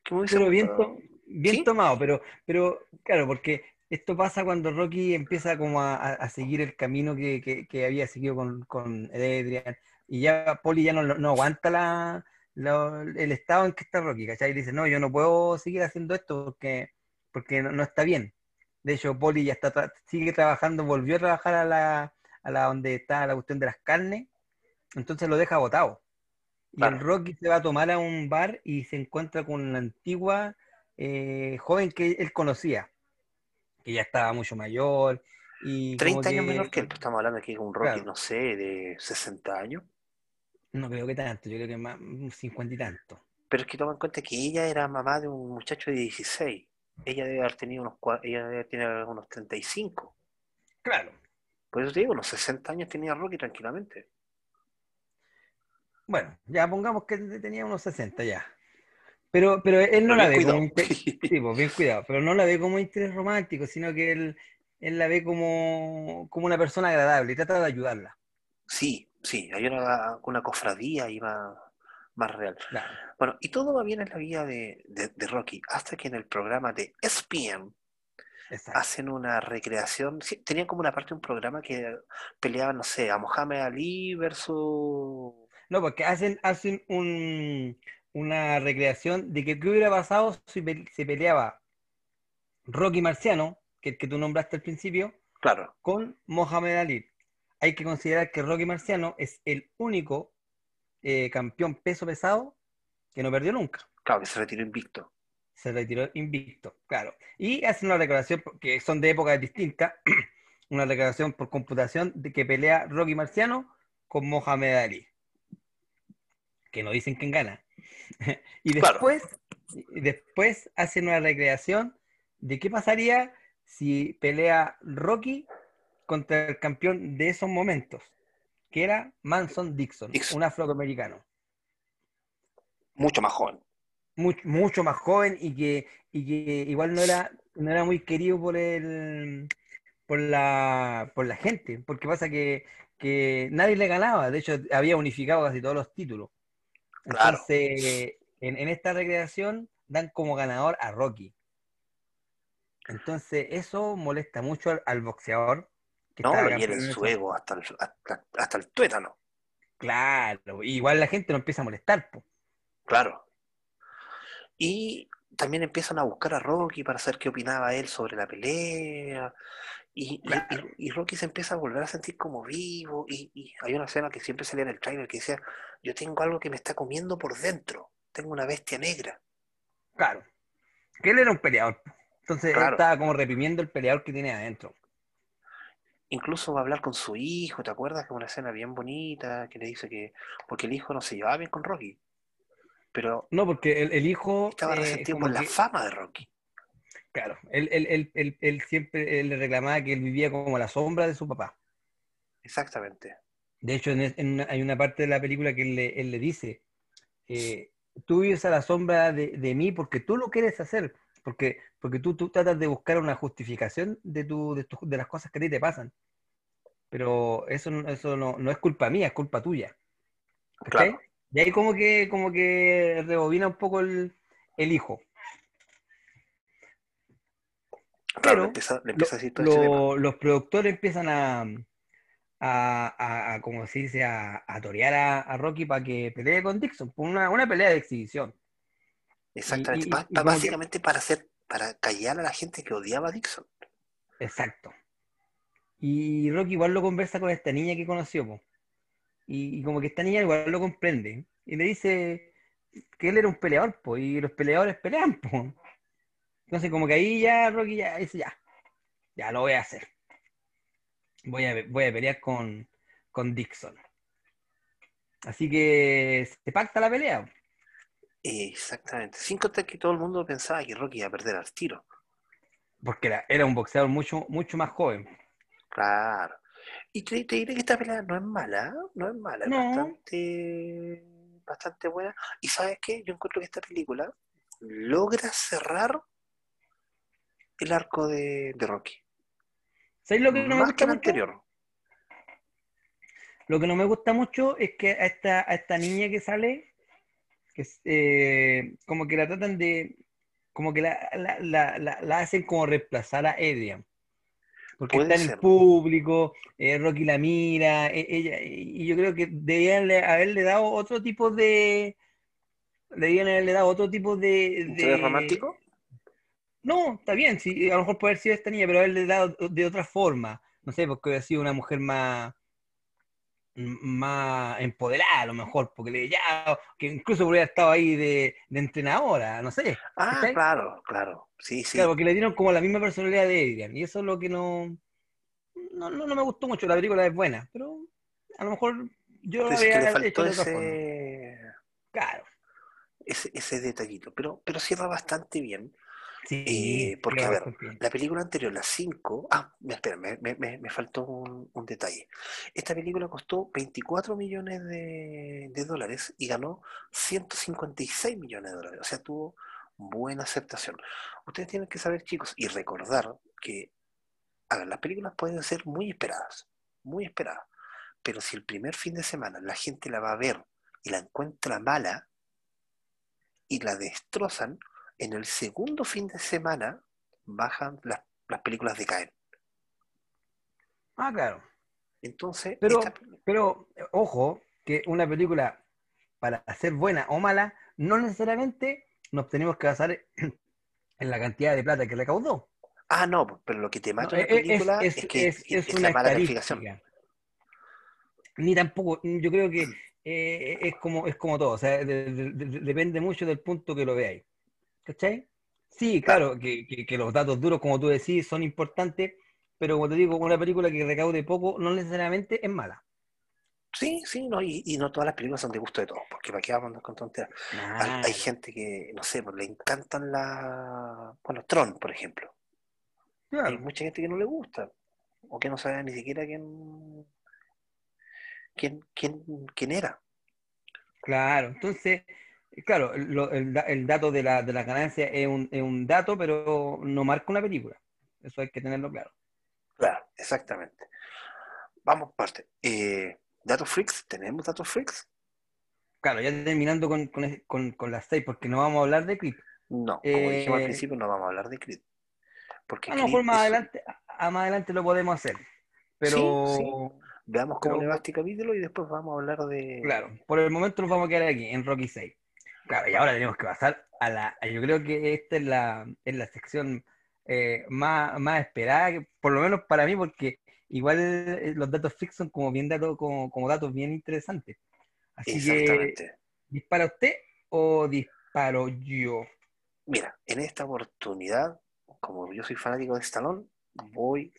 Que me Pero bien, gustado. to- bien ¿Sí? tomado, pero, pero claro, porque esto pasa cuando Rocky empieza como a, a- seguir el camino que, que- que había seguido con, con Adrian, y ya Poli ya no, no aguanta la, la- el estado en que está Rocky, ¿cachai? Y dice, no, yo no puedo seguir haciendo esto porque, porque no, no está bien. De hecho, Poli ya está sigue trabajando, volvió a trabajar a la, a la donde está la cuestión de las carnes, entonces lo deja botado. Y Claro. el Rocky se va a tomar a un bar y se encuentra con la antigua eh, joven que él conocía, que ya estaba mucho mayor. Y como 30 años que- menor que él, estamos hablando aquí de un Rocky, Claro. no sé, de 60 años. No creo que tanto, yo creo que más un cincuenta y tanto. Pero es que toma en cuenta que ella era mamá de un muchacho de 16. Ella debe haber tenido unos, ella debe tener unos 35. Claro. Por eso te digo, unos 60 años tenía Rocky tranquilamente. Bueno, ya pongamos que tenía unos 60 ya. Pero, pero él no la ve como cuidado. interés, sí, pues, bien cuidado, pero no la ve como interés romántico, sino que él, él la ve como, como una persona agradable y trata de ayudarla. Sí, sí, hay una, una cofradía ahí más, más real. Claro. Bueno, y todo va bien en la vida de, de- de Rocky, hasta que en el programa de ESPN Exacto. hacen una recreación. sí, tenían como una parte de un programa que peleaban, no sé, a Mohamed Ali versus. No, porque hacen, hacen un, una recreación de que qué hubiera pasado si se peleaba Rocky Marciano, que, que tú nombraste al principio, Claro, con Mohamed Ali. Hay que considerar que Rocky Marciano es el único eh, campeón peso pesado que no perdió nunca. claro, que se retiró invicto. Se retiró invicto, claro. Y hacen una declaración, que son de épocas distintas, una declaración por computación de que pelea Rocky Marciano con Mohamed Ali. Que no dicen quién gana. y Claro. después, y después hacen una recreación de qué pasaría si pelea Rocky contra el campeón de esos momentos, que era Manson Dixon, Dixon. un afroamericano. Mucho más joven. Mucho, mucho más joven y que, y que igual no era, no era muy querido por el, por la, por la gente, porque pasa que, que nadie le ganaba, de hecho había unificado casi todos los títulos. Claro. Entonces, en, en esta recreación dan como ganador a Rocky. Entonces, eso molesta mucho al, al boxeador. que No, lo hieren campeón en su ego hasta el, hasta, hasta el tuétano. Claro, igual la gente no empieza a molestar, po. Claro. Y también empiezan a buscar a Rocky para saber qué opinaba él sobre la pelea. Y, Rocky se empieza a volver a sentir como vivo. Y, y hay una escena que siempre salía en el trailer que decía, yo tengo algo que me está comiendo por dentro. Tengo una bestia negra. Claro. Que él era un peleador. Entonces, él estaba como reprimiendo el peleador que tiene adentro. Incluso va a hablar con su hijo, ¿te acuerdas? Que es una escena bien bonita, que le dice que, porque el hijo no se llevaba bien con Rocky, pero No, porque el, el hijo. estaba eh, resentido por la fama de Rocky. Claro, él, él- él- él- él siempre le reclamaba que él vivía como la sombra de su papá. Exactamente. De hecho, en, es- en una- hay una parte de la película que él le, dice, eh, tú vives a la sombra de, de mí porque tú lo quieres hacer, porque, porque tú, tú tratas de buscar una justificación de, tu, de, tu- de las cosas que a ti te pasan. Pero eso, no- eso no, no es culpa mía, es culpa tuya. Claro. Y ahí como que, como que rebobina un poco el, el hijo. Claro, Pero le empieza, le Lo- empieza a decir todo lo- los productores empiezan a, a, a- a, como se dice, a, a torear a, a Rocky para que pelee con Dixon, por una, una pelea de exhibición. Exactamente. y- y que- básicamente para hacer, para callar a la gente que odiaba a Dixon. Exacto. Y Rocky igual lo conversa con esta niña que conoció, po. Y, y como que esta niña igual lo comprende. Y le dice que él era un peleador, po, y los peleadores pelean, po. Entonces como que ahí ya Rocky ya dice, ya, ya lo voy a hacer. Voy a, voy a pelear con, con Dixon. Así que se pacta la pelea. Exactamente. Sin contar que todo el mundo pensaba que Rocky iba a perder al tiro. Porque era, era un boxeador mucho, mucho más joven. Claro. Y te, te diré que esta pelea no es mala, no es mala, es No. bastante, bastante buena. Y sabes qué, yo encuentro que esta película logra cerrar el arco de, de Rocky. ¿Sabes lo que no me gusta que el mucho? anterior. Lo que no me gusta mucho es que a esta, a esta niña que sale, que es, eh, como que la tratan de, como que la, la, la, la- la hacen como reemplazar a Adrian. Porque está en el público, eh, Rocky la mira, e- ella, y yo creo que debían le- haberle dado otro tipo de, debían haberle dado otro tipo de, ¿Interés de- romántico? no, está bien, sí, a lo mejor puede haber sido esta niña, pero haberle dado de otra forma. No sé, porque hubiera sido una mujer más, más empoderada, a lo mejor, porque le ya, que incluso hubiera estado ahí de, de entrenadora, no sé. Ah, claro, claro. Sí, sí. Claro, porque le dieron como la misma personalidad de Adrian, y eso es lo que no, no, no, no me gustó mucho. La película es buena, pero a lo mejor yo lo Pero es que le había faltó hecho de ese, Claro, ese, ese detallito. Pero, pero cierra bastante bien. Sí, Eh, porque, a ver. La película anterior, la 5. Ah, me- espera, me, me- me- me faltó un, un detalle. Esta película costó 24 millones de, de dólares y ganó 156 millones de dólares. O sea, tuvo buena aceptación. Ustedes tienen que saber, chicos, y recordar que, a ver, las películas pueden ser muy esperadas, muy esperadas. Pero si el primer fin de semana la gente la va a ver y la encuentra mala y la destrozan, en el segundo fin de semana bajan las, las películas decaen. Ah, claro. Entonces, Pero, esta- pero, ojo, que una película, para ser buena o mala, no necesariamente nos tenemos que basar en la cantidad de plata que recaudó. ah, no, pero lo que te No, mata una es, es- película es, es- que es- es, es la una mala calificación. Ni tampoco, yo creo que eh, es como, es como todo, o sea, de- de- de- depende mucho del punto que lo veáis. ¿Cachai? Sí, claro, que, que- que los datos duros, como tú decís, son importantes, pero como te digo, una película que recaude poco no necesariamente es mala. Sí, sí, no, y, y no todas las películas son de gusto de todos, porque para qué vamos a andar con tonteras. Hay, hay gente que, no sé, pues le encantan la. Bueno, Tron, por ejemplo. Hay Claro. mucha gente que no le gusta, o que no sabe ni siquiera quién, quién, quién, quién era. Claro, entonces, claro, lo- el, el dato de la, de la ganancia es un, es un dato, pero no marca una película. Eso hay que tenerlo claro. Claro, exactamente. Vamos parte. Eh, ¿Datos freaks? ¿Tenemos datos freaks? Claro, ya terminando con, con, con- con las seis, porque no vamos a hablar de clip. No, como dijimos al Eh, principio, no vamos a hablar de Creed. Porque A lo mejor más es- adelante, a- más adelante lo podemos hacer. Pero, Sí, veamos cómo pero- le va este capítulo y después vamos a hablar de... claro, por el momento nos vamos a quedar aquí, en Rocky 6. Claro, y ahora tenemos que pasar a la. Yo creo que esta es la, es la sección eh, más, más esperada, por lo menos para mí, porque igual eh, los datos fixos son como bien datos, como, como datos bien interesantes. Así que. ¿dispara usted o disparo yo? Mira, en esta oportunidad, como yo soy fanático de Stallone, voy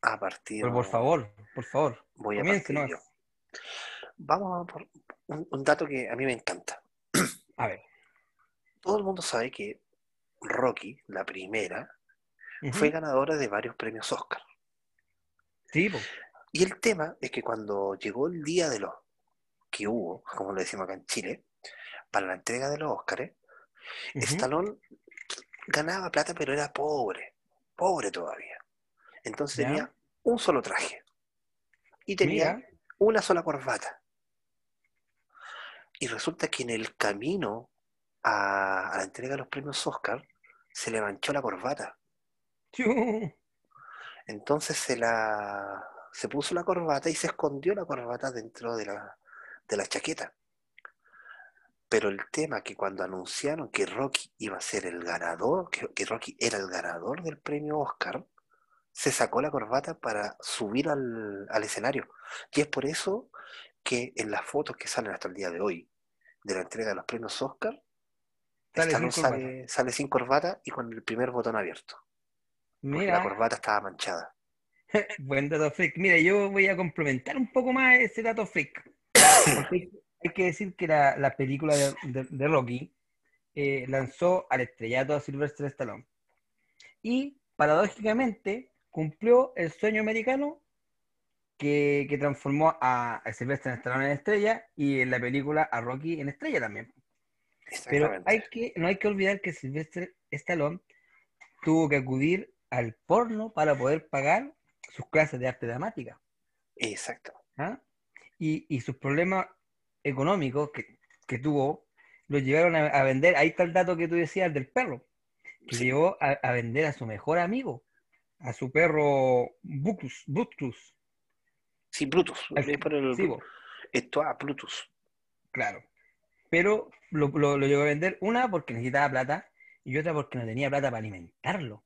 a partir... Pero por favor, por favor, voy a partir yo. Vamos a por un, un dato que a mí me encanta. A ver. Todo el mundo sabe que Rocky, la primera, fue ganadora de varios premios Oscar. Sí, po. Y el tema es que cuando llegó el día de los que hubo, como lo decimos acá en Chile, para la entrega de los Oscars, Ujú. Stallone ganaba plata, pero era pobre, pobre todavía. Entonces tenía un solo traje y tenía Mira. una sola corbata. Y resulta que en el camino a, a la entrega de los premios Oscar se le manchó la corbata. Entonces se la se puso la corbata y se escondió la corbata dentro de la, de la chaqueta. Pero el tema que cuando anunciaron que Rocky iba a ser el ganador, que, que Rocky era el ganador del premio Oscar, se sacó la corbata para subir al, al escenario. Y es por eso que en las fotos que salen hasta el día de hoy de la entrega de los premios Oscar, Sale sin corbata. sale, sale sin corbata y con el primer botón abierto. Porque la Mira, corbata estaba manchada. buen dato freak. Mira, yo voy a complementar un poco más ese dato freak. Hay, hay que decir que la, la película de, de- de Rocky eh, lanzó al estrellato a Sylvester Stallone. Y paradójicamente cumplió el sueño americano que, que transformó a, a Sylvester Stallone en estrella y en la película a Rocky en estrella también. Pero Exactamente. hay que, no hay que olvidar que Sylvester Stallone tuvo que acudir al porno para poder pagar sus clases de arte dramática. Exacto. ¿ah? Y, y sus problemas económicos que, que tuvo lo llevaron a, a vender. Ahí está el dato que tú decías del perro, que Sí. llevó a, a vender a su mejor amigo, a su perro Brutus. Brutus. Sí, ponen el- Sí, Esto a Brutus. claro. Pero lo, lo, lo llegó a vender, una porque necesitaba plata y otra porque no tenía plata para alimentarlo.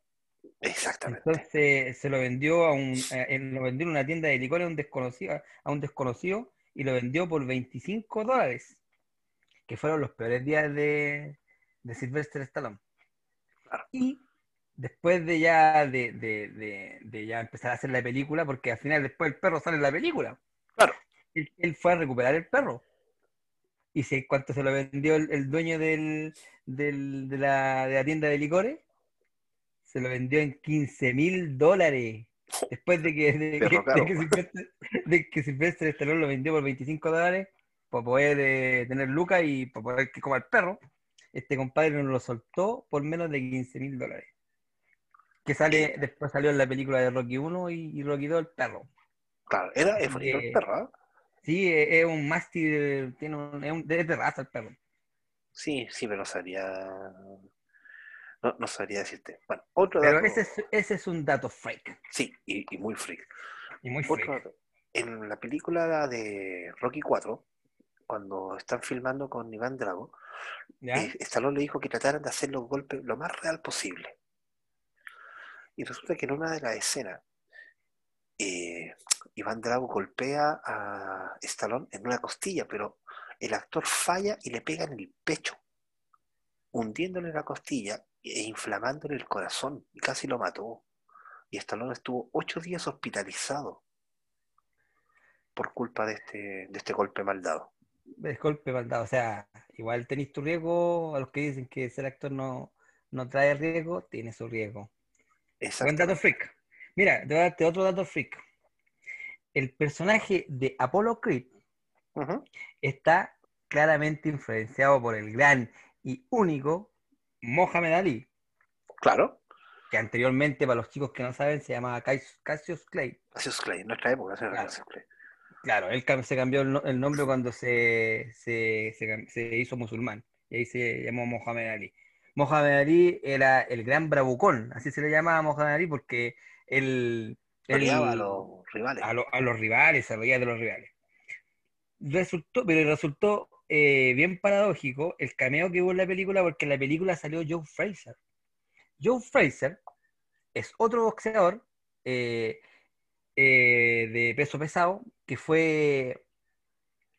Exactamente. Entonces se lo vendió a un, eh, lo vendió en una tienda de licores a un desconocido, a un desconocido y lo vendió por 25 dólares, que fueron los peores días de, de Sylvester Stallone. Claro. Y después de ya de, de- de- de ya empezar a hacer la película, porque al final después el perro sale en la película. Claro. Él, él fue a recuperar el perro. Y si cuánto se lo vendió el, el dueño del, del- de, la, de la tienda de licores, se lo vendió en 15 mil dólares. Después de que, de, que, de que que lo vendió por 25 dólares para poder eh, tener lucas y para poder que coma el perro, este compadre nos lo soltó por menos de 15 mil dólares. Que sale, después salió en la película de Rocky 1 y, y Rocky 2 el perro. Claro, era es bonito Eh, el perro, ¿ah? Sí, es, un mástil, tiene un, es, un- es de raza el perro. Sí, sí, pero no sabría. No, no sabría decirte. Bueno, otro Pero dato. ese es, ese es un dato freak. Sí, y, y muy freak. Y muy Otro freak. dato. En la película de Rocky 4, cuando están filmando con Iván Drago, ¿Ya? eh, Stallone le dijo que trataran de hacer los golpes lo más real posible. Y resulta que en una de las escenas, eh, Iván Drago golpea a Stallone en una costilla, pero el actor falla y le pega en el pecho, hundiéndole la costilla e inflamándole el corazón, y casi lo mató. Y Stallone estuvo ocho días hospitalizado por culpa de este, de este golpe mal dado. Es golpe mal dado. O sea, igual tenéis tu riesgo. A los que dicen que ser actor no, no trae riesgo, tiene su riesgo. Buen dato freak. Mira, te voy a darte otro dato freak. el personaje de Apollo Creed Ujú. está claramente influenciado por el gran y único Mohamed Ali, Claro, que anteriormente, para los chicos que no saben, se llamaba Cas- Cassius Clay. Cassius Clay, en nuestra época, Claro. Cassius Clay. Claro, él se cambió el, no- el nombre cuando se, se, se se hizo musulmán, y ahí se llamó Mohamed Ali. Mohamed Ali era el gran bravucón, así se le llamaba a Mohamed Ali porque él, él- a los rivales. a, lo- a los rivales, se reía de los rivales. Resultó, pero resultó eh, bien paradójico el cameo que hubo en la película porque en la película salió Joe Fraser. Joe Fraser es otro boxeador eh, eh, de peso pesado que fue,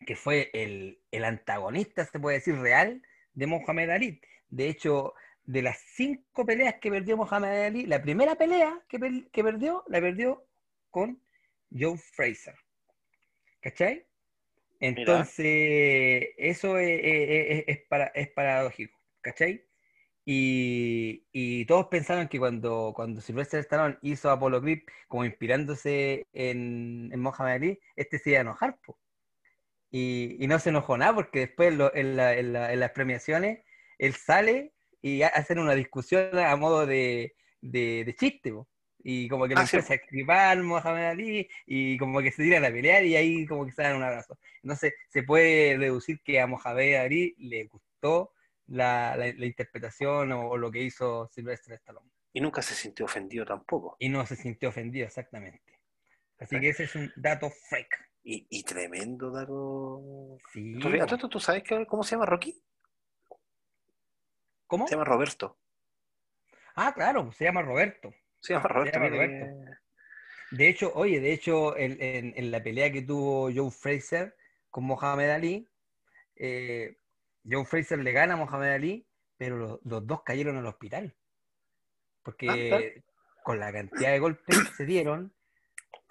que fue el, el antagonista, se puede decir, real de Mohamed Ali. De hecho, de las cinco peleas que perdió Mohamed Ali, la primera pelea que, per- que perdió, la perdió con Joe Fraser. ¿Cachai? Entonces, eso es, es- es- para- es paradójico, ¿cachai? Y, y todos pensaron que cuando, cuando Sylvester Stallone hizo Apollo Creed como inspirándose en, en Mohamed Ali, este se iba a enojar, po. Y, y no se enojó nada porque después lo- en, la- en la- en las premiaciones él sale y ha- hacen una discusión a modo de, de, de chiste, po. Y como que Ah, sí, empieza a escribir Mohamed Ali y como que se tiran a pelear y ahí como que se dan un abrazo. Entonces se puede deducir que a Mohamed Ali le gustó la, la- la interpretación o, o lo que hizo Sylvester Stallone. Y nunca se sintió ofendido tampoco. Y no se sintió ofendido, exactamente. Así que ese es un dato freak. Y, y tremendo dato. Sí. ¿Tú, esto, ¿tú sabes que- cómo se llama Rocky? ¿Cómo? Se llama Roberto. Ah, claro, se llama Roberto. Se llama Roberto. llama De hecho, oye, de hecho, en, en- en la pelea que tuvo Joe Fraser con Mohamed Ali, eh, Joe Fraser le gana a Mohamed Ali, pero los, los dos cayeron al hospital. Porque Ah, con la cantidad de golpes que se dieron,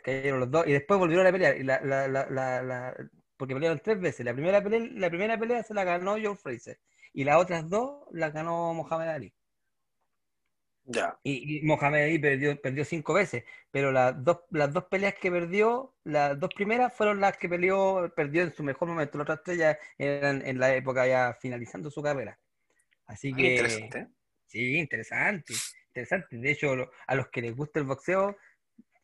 cayeron los dos y después volvieron a pelear. Y la, la- la- la- la- porque pelearon tres veces. La primera pelea, la primera pelea se la ganó Joe Fraser y las otras dos las ganó Mohamed Ali. Ya. Y, y Mohamed Ali perdió, perdió cinco veces, pero las dos, las dos peleas que perdió, las dos primeras fueron las que peleó, perdió en su mejor momento. Las otras tres ya eran en la época ya finalizando su carrera. Así Ah, que Interesante. sí, interesante, interesante. De hecho, lo- a los que les gusta el boxeo,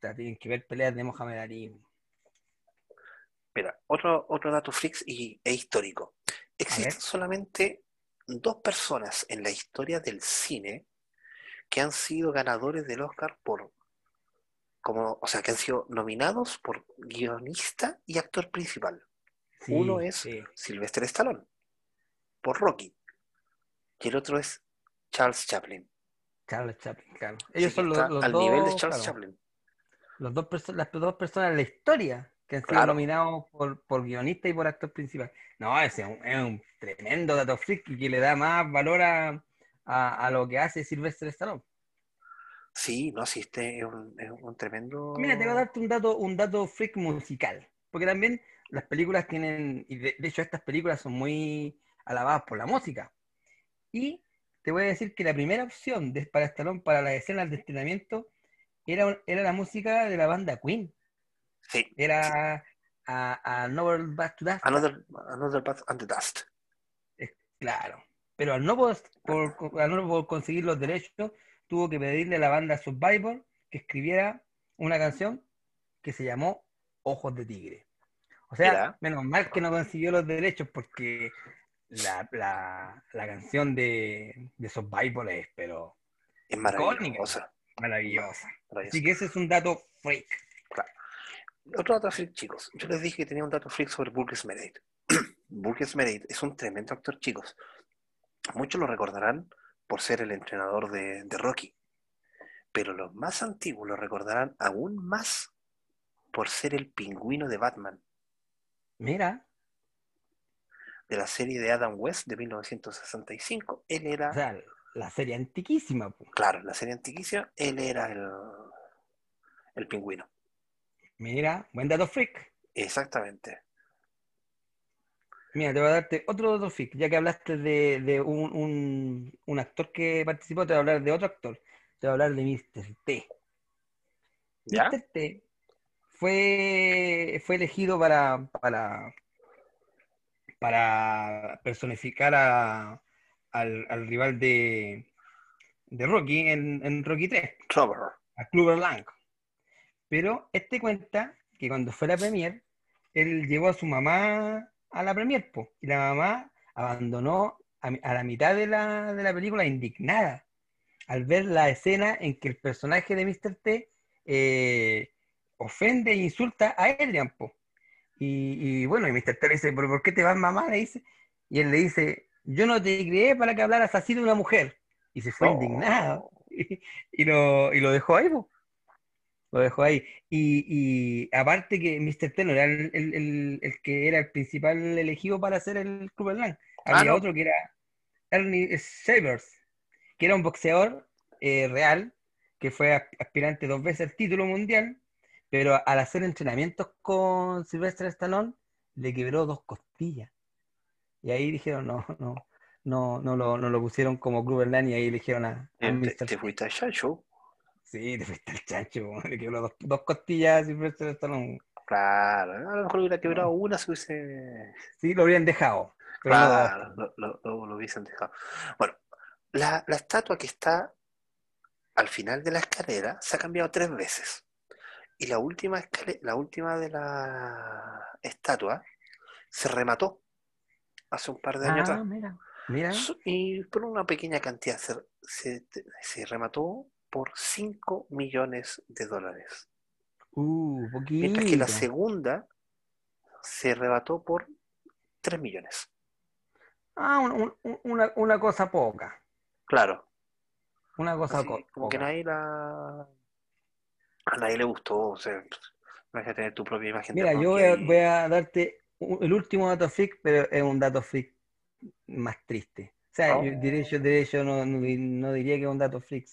tienen que ver peleas de Mohamed Ali. Mira, otro, otro dato freaks y, e histórico. Existen solamente dos personas en la historia del cine que han sido ganadores del Oscar por, como, o sea, que han sido nominados por guionista y actor principal. Sí, Uno es sí. Sylvester Stallone, por Rocky, y el otro es Charles Chaplin. Charles Chaplin, claro. Ellos son los, los al dos, nivel de Charles claro, Chaplin. los dos las dos personas en la historia que han sido Claro. nominados por, por guionista y por actor principal. No, ese es un, es un tremendo dato freak y que le da más valor a, a- a lo que hace Sylvester Stallone. Sí, no, sí, este es un, es un tremendo. Mira, te voy a darte un dato, un dato freak musical, porque también las películas tienen, y de, de hecho estas películas son muy alabadas por la música. Y te voy a decir que la primera opción de, para Stallone para las escenas de entrenamiento era, era la música de la banda Queen. Sí, Era a, a Novel Back to Dust. Another, Another Path and the Dust. Claro. Pero al no, poder- por, al no poder conseguir los derechos, tuvo que pedirle a la banda Survivor que escribiera una canción que se llamó Ojos de Tigre. O sea, Mira. menos mal que no consiguió los derechos porque la, la- la canción de, de Survivor es, pero Es maravillosa. maravillosa. Así maravillosa. que ese es un dato freak. Otro dato freak, chicos. Yo les dije que tenía un dato freak sobre Burgess Meredith. Burgess Meredith es un tremendo actor, chicos. Muchos lo recordarán por ser el entrenador de, de Rocky. Pero los más antiguos lo recordarán aún más por ser el pingüino de Batman, Mira, de la serie de Adam West de 1965. Él era, o sea, la serie antiquísima. claro, la serie antiquísima, él era el, el pingüino. Mira, buen dato freak. Exactamente. Mira, te voy a darte otro dato freak, ya que hablaste de, de un, un- un actor que participó, te voy a hablar de otro actor. Te voy a hablar de Mr. T. ¿Ya? Mr. T fue, fue elegido para, para, para personificar a, al, al rival de, de Rocky en, en Rocky 3, Robert. a Clubber Lang. Pero este cuenta que cuando fue la premier, él llevó a su mamá a la premier, po, y la mamá abandonó a, la mitad de la, de la película indignada al ver la escena en que el personaje de Mr. T eh, ofende e insulta a Adrian, po. Y, y bueno, y Mr. T le dice, ¿pero por qué te vas mamá? Le dice. Y él le dice, yo no te crié para que hablaras así de una mujer. Y se fue Oh. indignado. Y, y lo, y lo dejó ahí, po. Lo dejó ahí. Y, y aparte que Mr. T no era el, el- el- el que era el principal elegido para hacer el Club Lang. Ah, Había no. otro que era Ernie Shavers, que era un boxeador eh, real, que fue as- aspirante dos veces al título mundial, pero al hacer entrenamientos con Sylvester Stallone, le quebró dos costillas. Y ahí dijeron, no, no, no, no lo, no lo pusieron como Club Lang y ahí eligieron a, a Eh, Mr. Te, te T. fuiste al chancho. Sí, te fuiste al chancho, le quebró dos, dos costillas a Sylvester Stallone. Claro, a lo mejor hubiera quebrado una si hubiese. Sí, lo habrían dejado. no. Claro, lo, lo- lo- hubiesen dejado. Bueno, la, la estatua que está al final de la escalera se ha cambiado tres veces. Y la última, escale- la última de la estatua se remató hace un par de años Ah, atrás. mira, mira. Y por una pequeña cantidad se, se, se remató por 5 millones de dólares. Uh, Mientras que la poquito. segunda se rebató por 3 millones. Ah, un- un- un- una, una cosa poca. Claro, Una cosa así, co- como que poca. nadie la... A nadie le gustó. O sea, vas a tener tu propia imagen de Mira, yo voy a, voy a darte el último dato freak, pero es un dato freak más triste. O sea, Oh. yo, diré, yo, diré, yo no, no di- no diría que es un dato freak,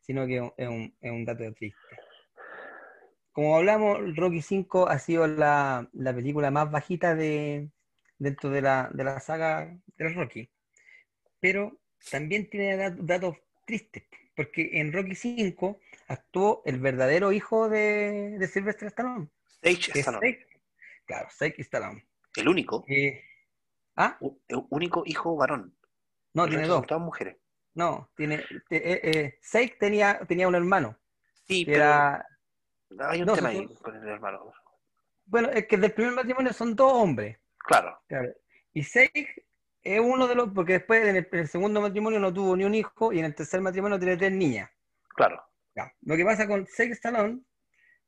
sino que es un, es un- dato triste. Como hablamos, Rocky 5 ha sido la, la película más bajita de, dentro de la, de la saga del Rocky. Pero también tiene dat- datos tristes, porque en Rocky 5 actuó el verdadero hijo de, de Sylvester Stallone, Sage Stallone, Sage. Claro, Sage Stallone. el único, Eh, ah, el único hijo varón. No, tiene dos. todas mujeres. No, tiene. te- eh, eh, Sage tenía, tenía un hermano, Sí, pero era. hay un no, tema ahí con el hermano. Bueno, es que del primer matrimonio son dos hombres. Claro, Claro. Y Sage es uno de los. Porque después en el, en el segundo matrimonio no tuvo ni un hijo y en el tercer matrimonio tiene tres niñas. claro. Ya. Lo que pasa con Sage Stallone,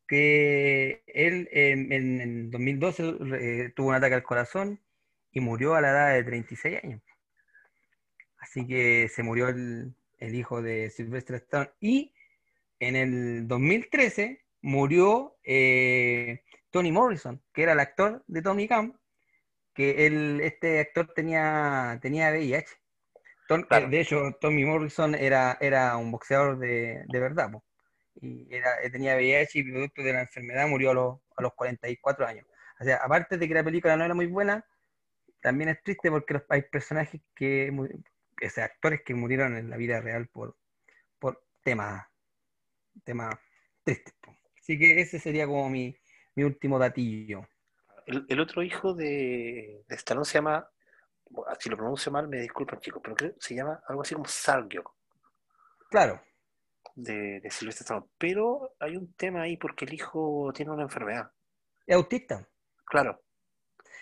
que él en, en- en 2012 eh, tuvo un ataque al corazón y murió a la edad de 36 años. Así que se murió el, el hijo de Sylvester Stallone. Y en el 2013 murió eh, Tony Morrison, que era el actor de Tommy Gunn, que él, este actor tenía, tenía VIH. Tom- Claro. eh, de hecho, Tommy Morrison era, era un boxeador de, de verdad. po. Y era, eh, tenía VIH y producto de la enfermedad murió a los, a los 44 años. O sea, aparte de que la película no era muy buena, también es triste porque los- hay personajes que, o sea, actores que murieron en la vida real por, por temas, temas tristes. Así que ese sería como mi, mi último datillo. El, el otro hijo de, de Stallone se llama, si lo pronuncio mal, me disculpan chicos, pero creo se llama algo así como Sargio, Claro, de, de Sylvester Stallone. Pero hay un tema ahí porque el hijo tiene una enfermedad. es autista. Claro,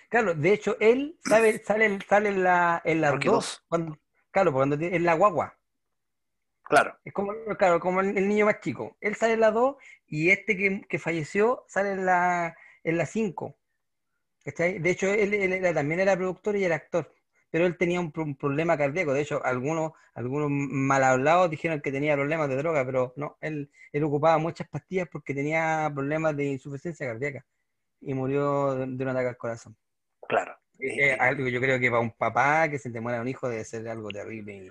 Claro, de hecho, él sabe, sale, sale en, la, en dos. dos. Cuando, claro, cuando tiene- en la guagua. claro, Es como, claro, como el, el niño más chico. Él sale en la 2 y este que, que falleció sale en la, en la 5. ¿Cachai? De hecho, él, él era- también era productor y era actor. Pero él tenía un problema cardíaco. De hecho, algunos, algunos mal hablados dijeron que tenía problemas de droga, pero no, él, él ocupaba muchas pastillas porque tenía problemas de insuficiencia cardíaca. Y murió de, de un ataque al corazón. claro. Eh, Eh, algo que yo creo que para un papá que se te muera un hijo debe ser algo terrible y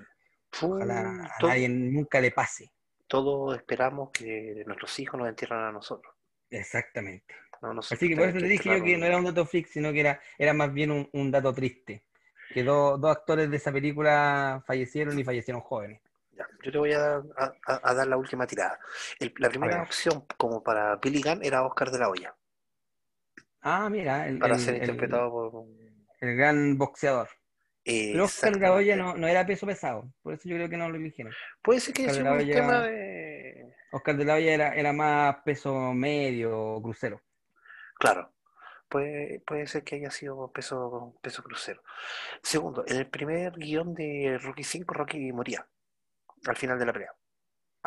ojalá a nadie nunca le pase. todos esperamos que nuestros hijos nos entierren a nosotros. Exactamente. No nosotros Así que por eso te dije yo que no era un dato freak, sino que era, era más bien un, un dato triste. Que do- dos actores de esa película fallecieron y fallecieron jóvenes. Ya, yo te voy a, a- a dar la última tirada. El- la primera opción como para Billy Gunn era Oscar de la Hoya. Ah, mira, el, para el- ser interpretado por. El gran boxeador. Pero Oscar de la Exactamente. Hoya no, no era peso pesado, por eso yo creo que no lo eligieron. Puede ser que la un tema de... Oscar de la Hoya era, era más peso medio, crucero. Claro, puede, puede ser que haya sido peso, peso crucero. Segundo, en el primer guion de Rocky 5, Rocky moría al final de la pelea.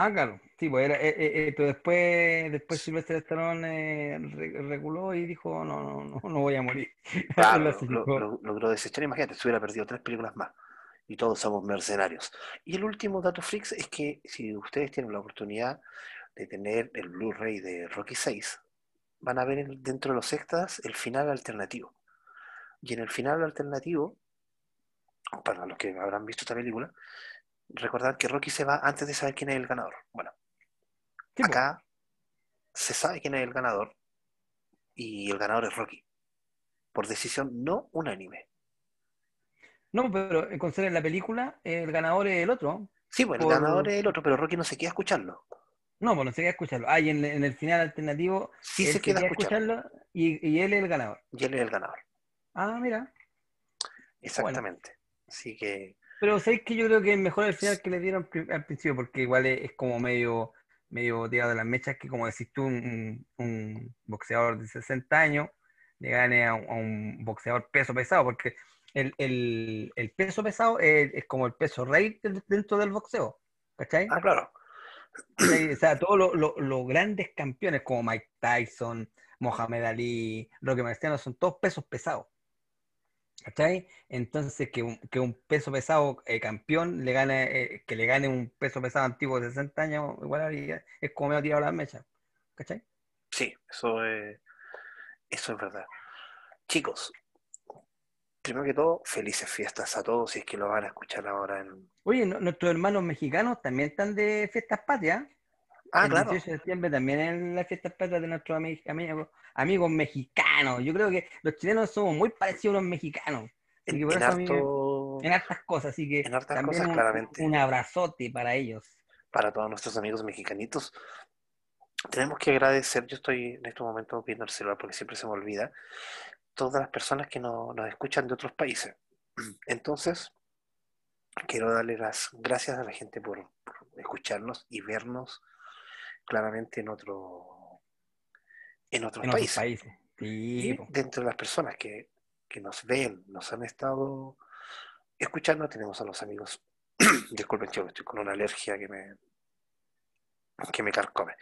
Ah, claro, sí, pues era, eh, eh, eh, pero después, después Sylvester Stallone eh, re- reculó y dijo, no, no, no, no voy a morir. Claro, Lo lo- logró desechar. Imagínate, se hubiera perdido tres películas más. Y todos somos mercenarios. Y el último dato freaks es que si ustedes tienen la oportunidad de tener el Blu-ray de Rocky 6, van a ver en- dentro de los extras el final alternativo. Y en el final alternativo, para los que habrán visto esta película, recordar que Rocky se va antes de saber quién es el ganador. Bueno, pues. acá se sabe quién es el ganador y el ganador es Rocky. Por decisión no unánime. No, pero eh, considera en la película, el ganador es el otro. Sí, bueno, el ganador es el otro, pero Rocky no se queda a escucharlo. No, pues no se queda a escucharlo. Ah, y en, en el final alternativo, Sí él se queda a escucharlo. escucharlo y, y él es el ganador. Y él es el ganador. Ah, mira. Exactamente. Así que, Pero sabéis que yo creo que es mejor el final que le dieron al principio, porque igual es, como medio, medio tirado de las mechas, que como decís tú, un, un boxeador de 60 años le gane a un, a un boxeador peso pesado, porque el, el- el peso pesado es, es como el peso rey dentro del boxeo, ¿cachai? ah, claro. O sea, todos los los- los grandes campeones como Mike Tyson, Mohamed Ali, Roque Marciano, son todos pesos pesados. ¿Cachai? Entonces, que un, que un peso pesado eh, campeón le gane, eh, que le gane un peso pesado antiguo de 60 años, igual habría- es como medio tirado las mechas. ¿Cachai? Sí, eso es, eso es verdad. Chicos, primero que todo, felices fiestas a todos si es que lo van a escuchar ahora en... Oye, no- nuestros hermanos mexicanos también están de fiestas patrias. Ah, el claro. 18 de septiembre también es la fiesta patrias de nuestros ami- amigos, amigos mexicanos. Yo creo que los chilenos somos muy parecidos a los mexicanos. Así En, que por en eso harto- en hartas cosas, así que En hartas también cosas, un, claramente. un abrazote para ellos. para todos nuestros amigos mexicanitos. Tenemos que agradecer, yo estoy en estos momentos viendo el celular porque siempre se me olvida, todas las personas que no- nos escuchan de otros países. Entonces, quiero darle las gracias a la gente por, por escucharnos y vernos claramente en otro en otros En otros países. Sí, Y po. dentro de las personas que, que nos ven, nos han estado escuchando, tenemos a los amigos. Disculpen, chicos, estoy con una alergia que me, que me carcome.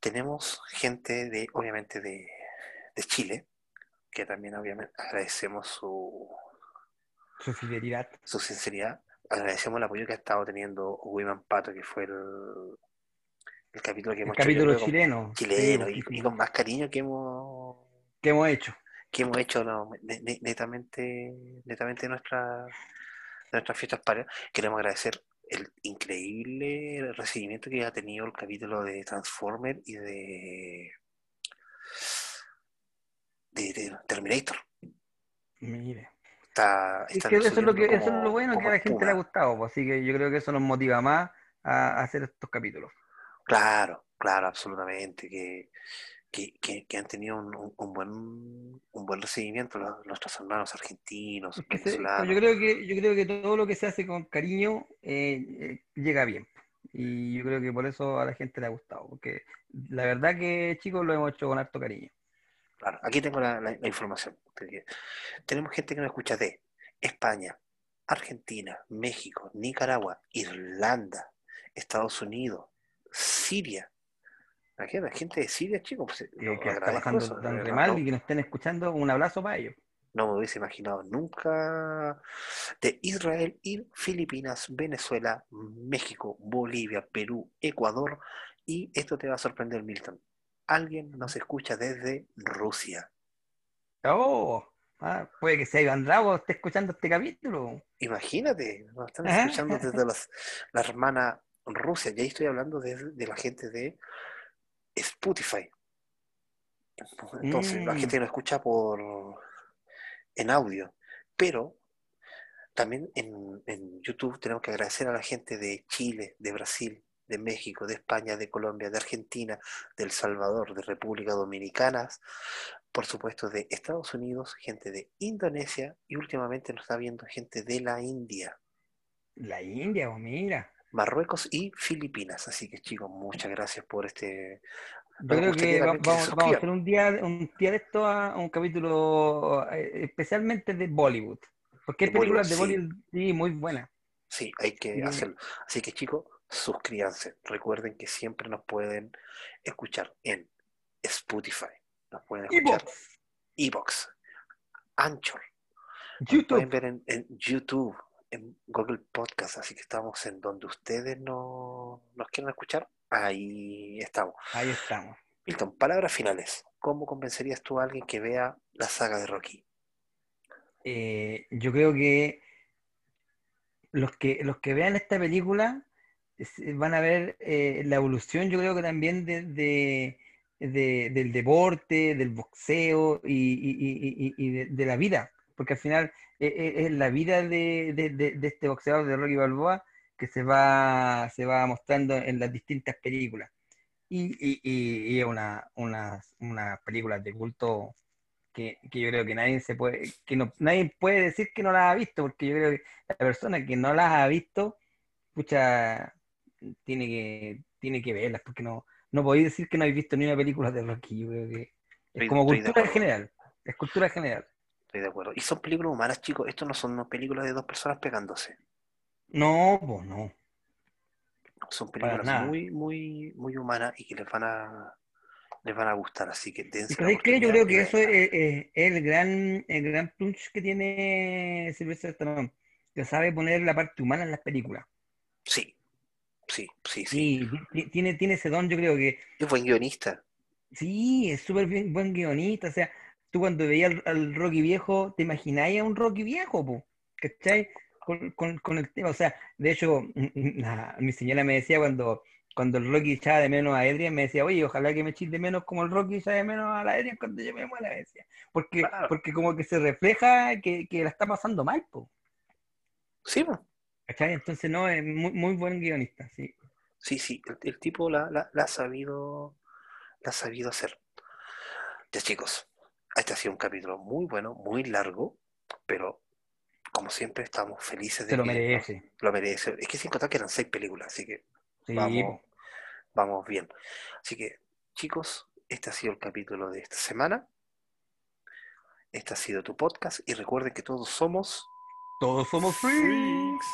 Tenemos gente de, obviamente, de, de Chile, que también obviamente agradecemos su, su fidelidad. su sinceridad. Agradecemos el apoyo que ha estado teniendo Wiman Pato, que fue el, el capítulo que El hemos hecho, capítulo con- chileno. chileno sí, y, con más cariño que hemos ¿Qué hemos hecho? que hemos hecho no, netamente, netamente nuestra, nuestras fiestas patrias. Queremos agradecer el increíble recibimiento que ha tenido el capítulo de Transformer y de, de, de Terminator. Mire. Está, Es que eso es lo que eso es lo bueno que a la gente le ha gustado, pues, así que yo creo que eso nos motiva más a, a hacer estos capítulos. Claro, claro, absolutamente, que, que, que- que han tenido un, un- un buen, un buen recibimiento los- nuestros hermanos argentinos, Es que se- venezolanos. yo creo que yo creo que todo lo que se hace con cariño eh, eh, llega bien. Y yo creo que por eso a la gente le ha gustado, porque la verdad que chicos lo hemos hecho con harto cariño. Claro, aquí tengo la, la- la información. Tenemos gente que nos escucha de España, Argentina, México, Nicaragua, Irlanda, Estados Unidos, Siria. Imagínate, gente de Siria, chicos. pues, Que, lo que está agradezco bajando eso, de tan re mal no, y que nos estén escuchando, un abrazo para ellos. no me hubiese imaginado nunca de Israel y Filipinas, Venezuela, México, Bolivia, Perú, Ecuador y esto te va a sorprender, Milton. Alguien nos escucha desde Rusia. Oh, ah, puede que sea Iván Drago esté escuchando este capítulo. Imagínate, nos están escuchando desde las- la hermana Rusia, y ahí estoy hablando de, de la gente de Spotify. Entonces, la Mm. gente nos escucha por en audio, pero también en, en YouTube tenemos que agradecer a la gente de Chile, de Brasil, de México, de España, de Colombia, de Argentina, de El Salvador, de República Dominicana, por supuesto de Estados Unidos, gente de Indonesia y últimamente nos está viendo gente de la India. La India, oh, mira. Marruecos y Filipinas. Así que chicos, muchas gracias por este... Yo creo gustaría que va- vamos, a hacer un día, un día de esto a un capítulo eh, especialmente de Bollywood. Porque hay películas de. Bollywood sí, muy buenas. Sí, hay que hacerlo. Así que chicos, suscríbanse. Recuerden que siempre nos pueden escuchar en Spotify. Nos pueden escuchar Evox, Evox, Anchor. Nos YouTube. pueden ver en, en YouTube, en Google Podcast. Así que estamos en donde ustedes no, nos quieran escuchar. Ahí estamos. Ahí estamos. Milton, palabras finales. ¿Cómo convencerías tú a alguien que vea la saga de Rocky? Eh, yo creo que los que los que vean esta película es- van a ver eh, la evolución, yo creo que también de, de- de- del deporte, del boxeo y, y- y- y- y de, de la vida, porque al final eh, eh, es la vida de, de- de- de este boxeador de Rocky Balboa que se va, se va mostrando en las distintas películas. Y, y, y- y es una, una, una película de culto que, que yo creo que nadie se puede, que no, nadie puede decir que no las ha visto, porque yo creo que la persona que no las ha visto, pucha, tiene que, tiene que verlas, porque no, no podéis decir que no habéis visto ni una película de Rocky, yo creo que es como cultura acuerdo. general, es cultura general. Estoy de acuerdo. Y son películas humanas, chicos. Esto no son películas de dos personas pegándose. No, pues no. Son películas muy, muy, muy humanas y que les van a, les van a gustar. Así que dense ¿Y la sabéis qué? Yo creo que eso es, es- es el gran, el gran punch que tiene Sylvester Stallone, que sabe poner la parte humana en las películas. Sí, sí, sí, sí. Sí, ti- tiene, tiene ese don, yo creo que Es buen guionista. Sí, es súper buen guionista. O sea, tú cuando veías al, al Rocky viejo, te imagináis a un Rocky viejo, po, ¿cachai? Con, con, con el tema. O sea, de hecho, la- mi señora me decía cuando, cuando el Rocky echaba de menos a Adrian, me decía, oye, ojalá que me eches de menos como el Rocky echa de menos a la Adrian cuando yo me muera, me decía. Porque, Claro. porque como que se refleja que, que la está pasando mal, po, Sí, po. ¿cachai? Entonces, no, es muy, muy buen guionista, sí. sí, sí. El, el tipo la, la, la ha sabido, la ha sabido hacer. Ya, chicos, este ha sido un capítulo muy bueno, muy largo, pero como siempre estamos felices de Se lo que merece. lo merece. Es que sin contar que eran seis películas, así que Sí, vamos, vamos bien. Así que, chicos, este ha sido el capítulo de esta semana. Este ha sido tu podcast y recuerden que todos somos Todos somos freaks.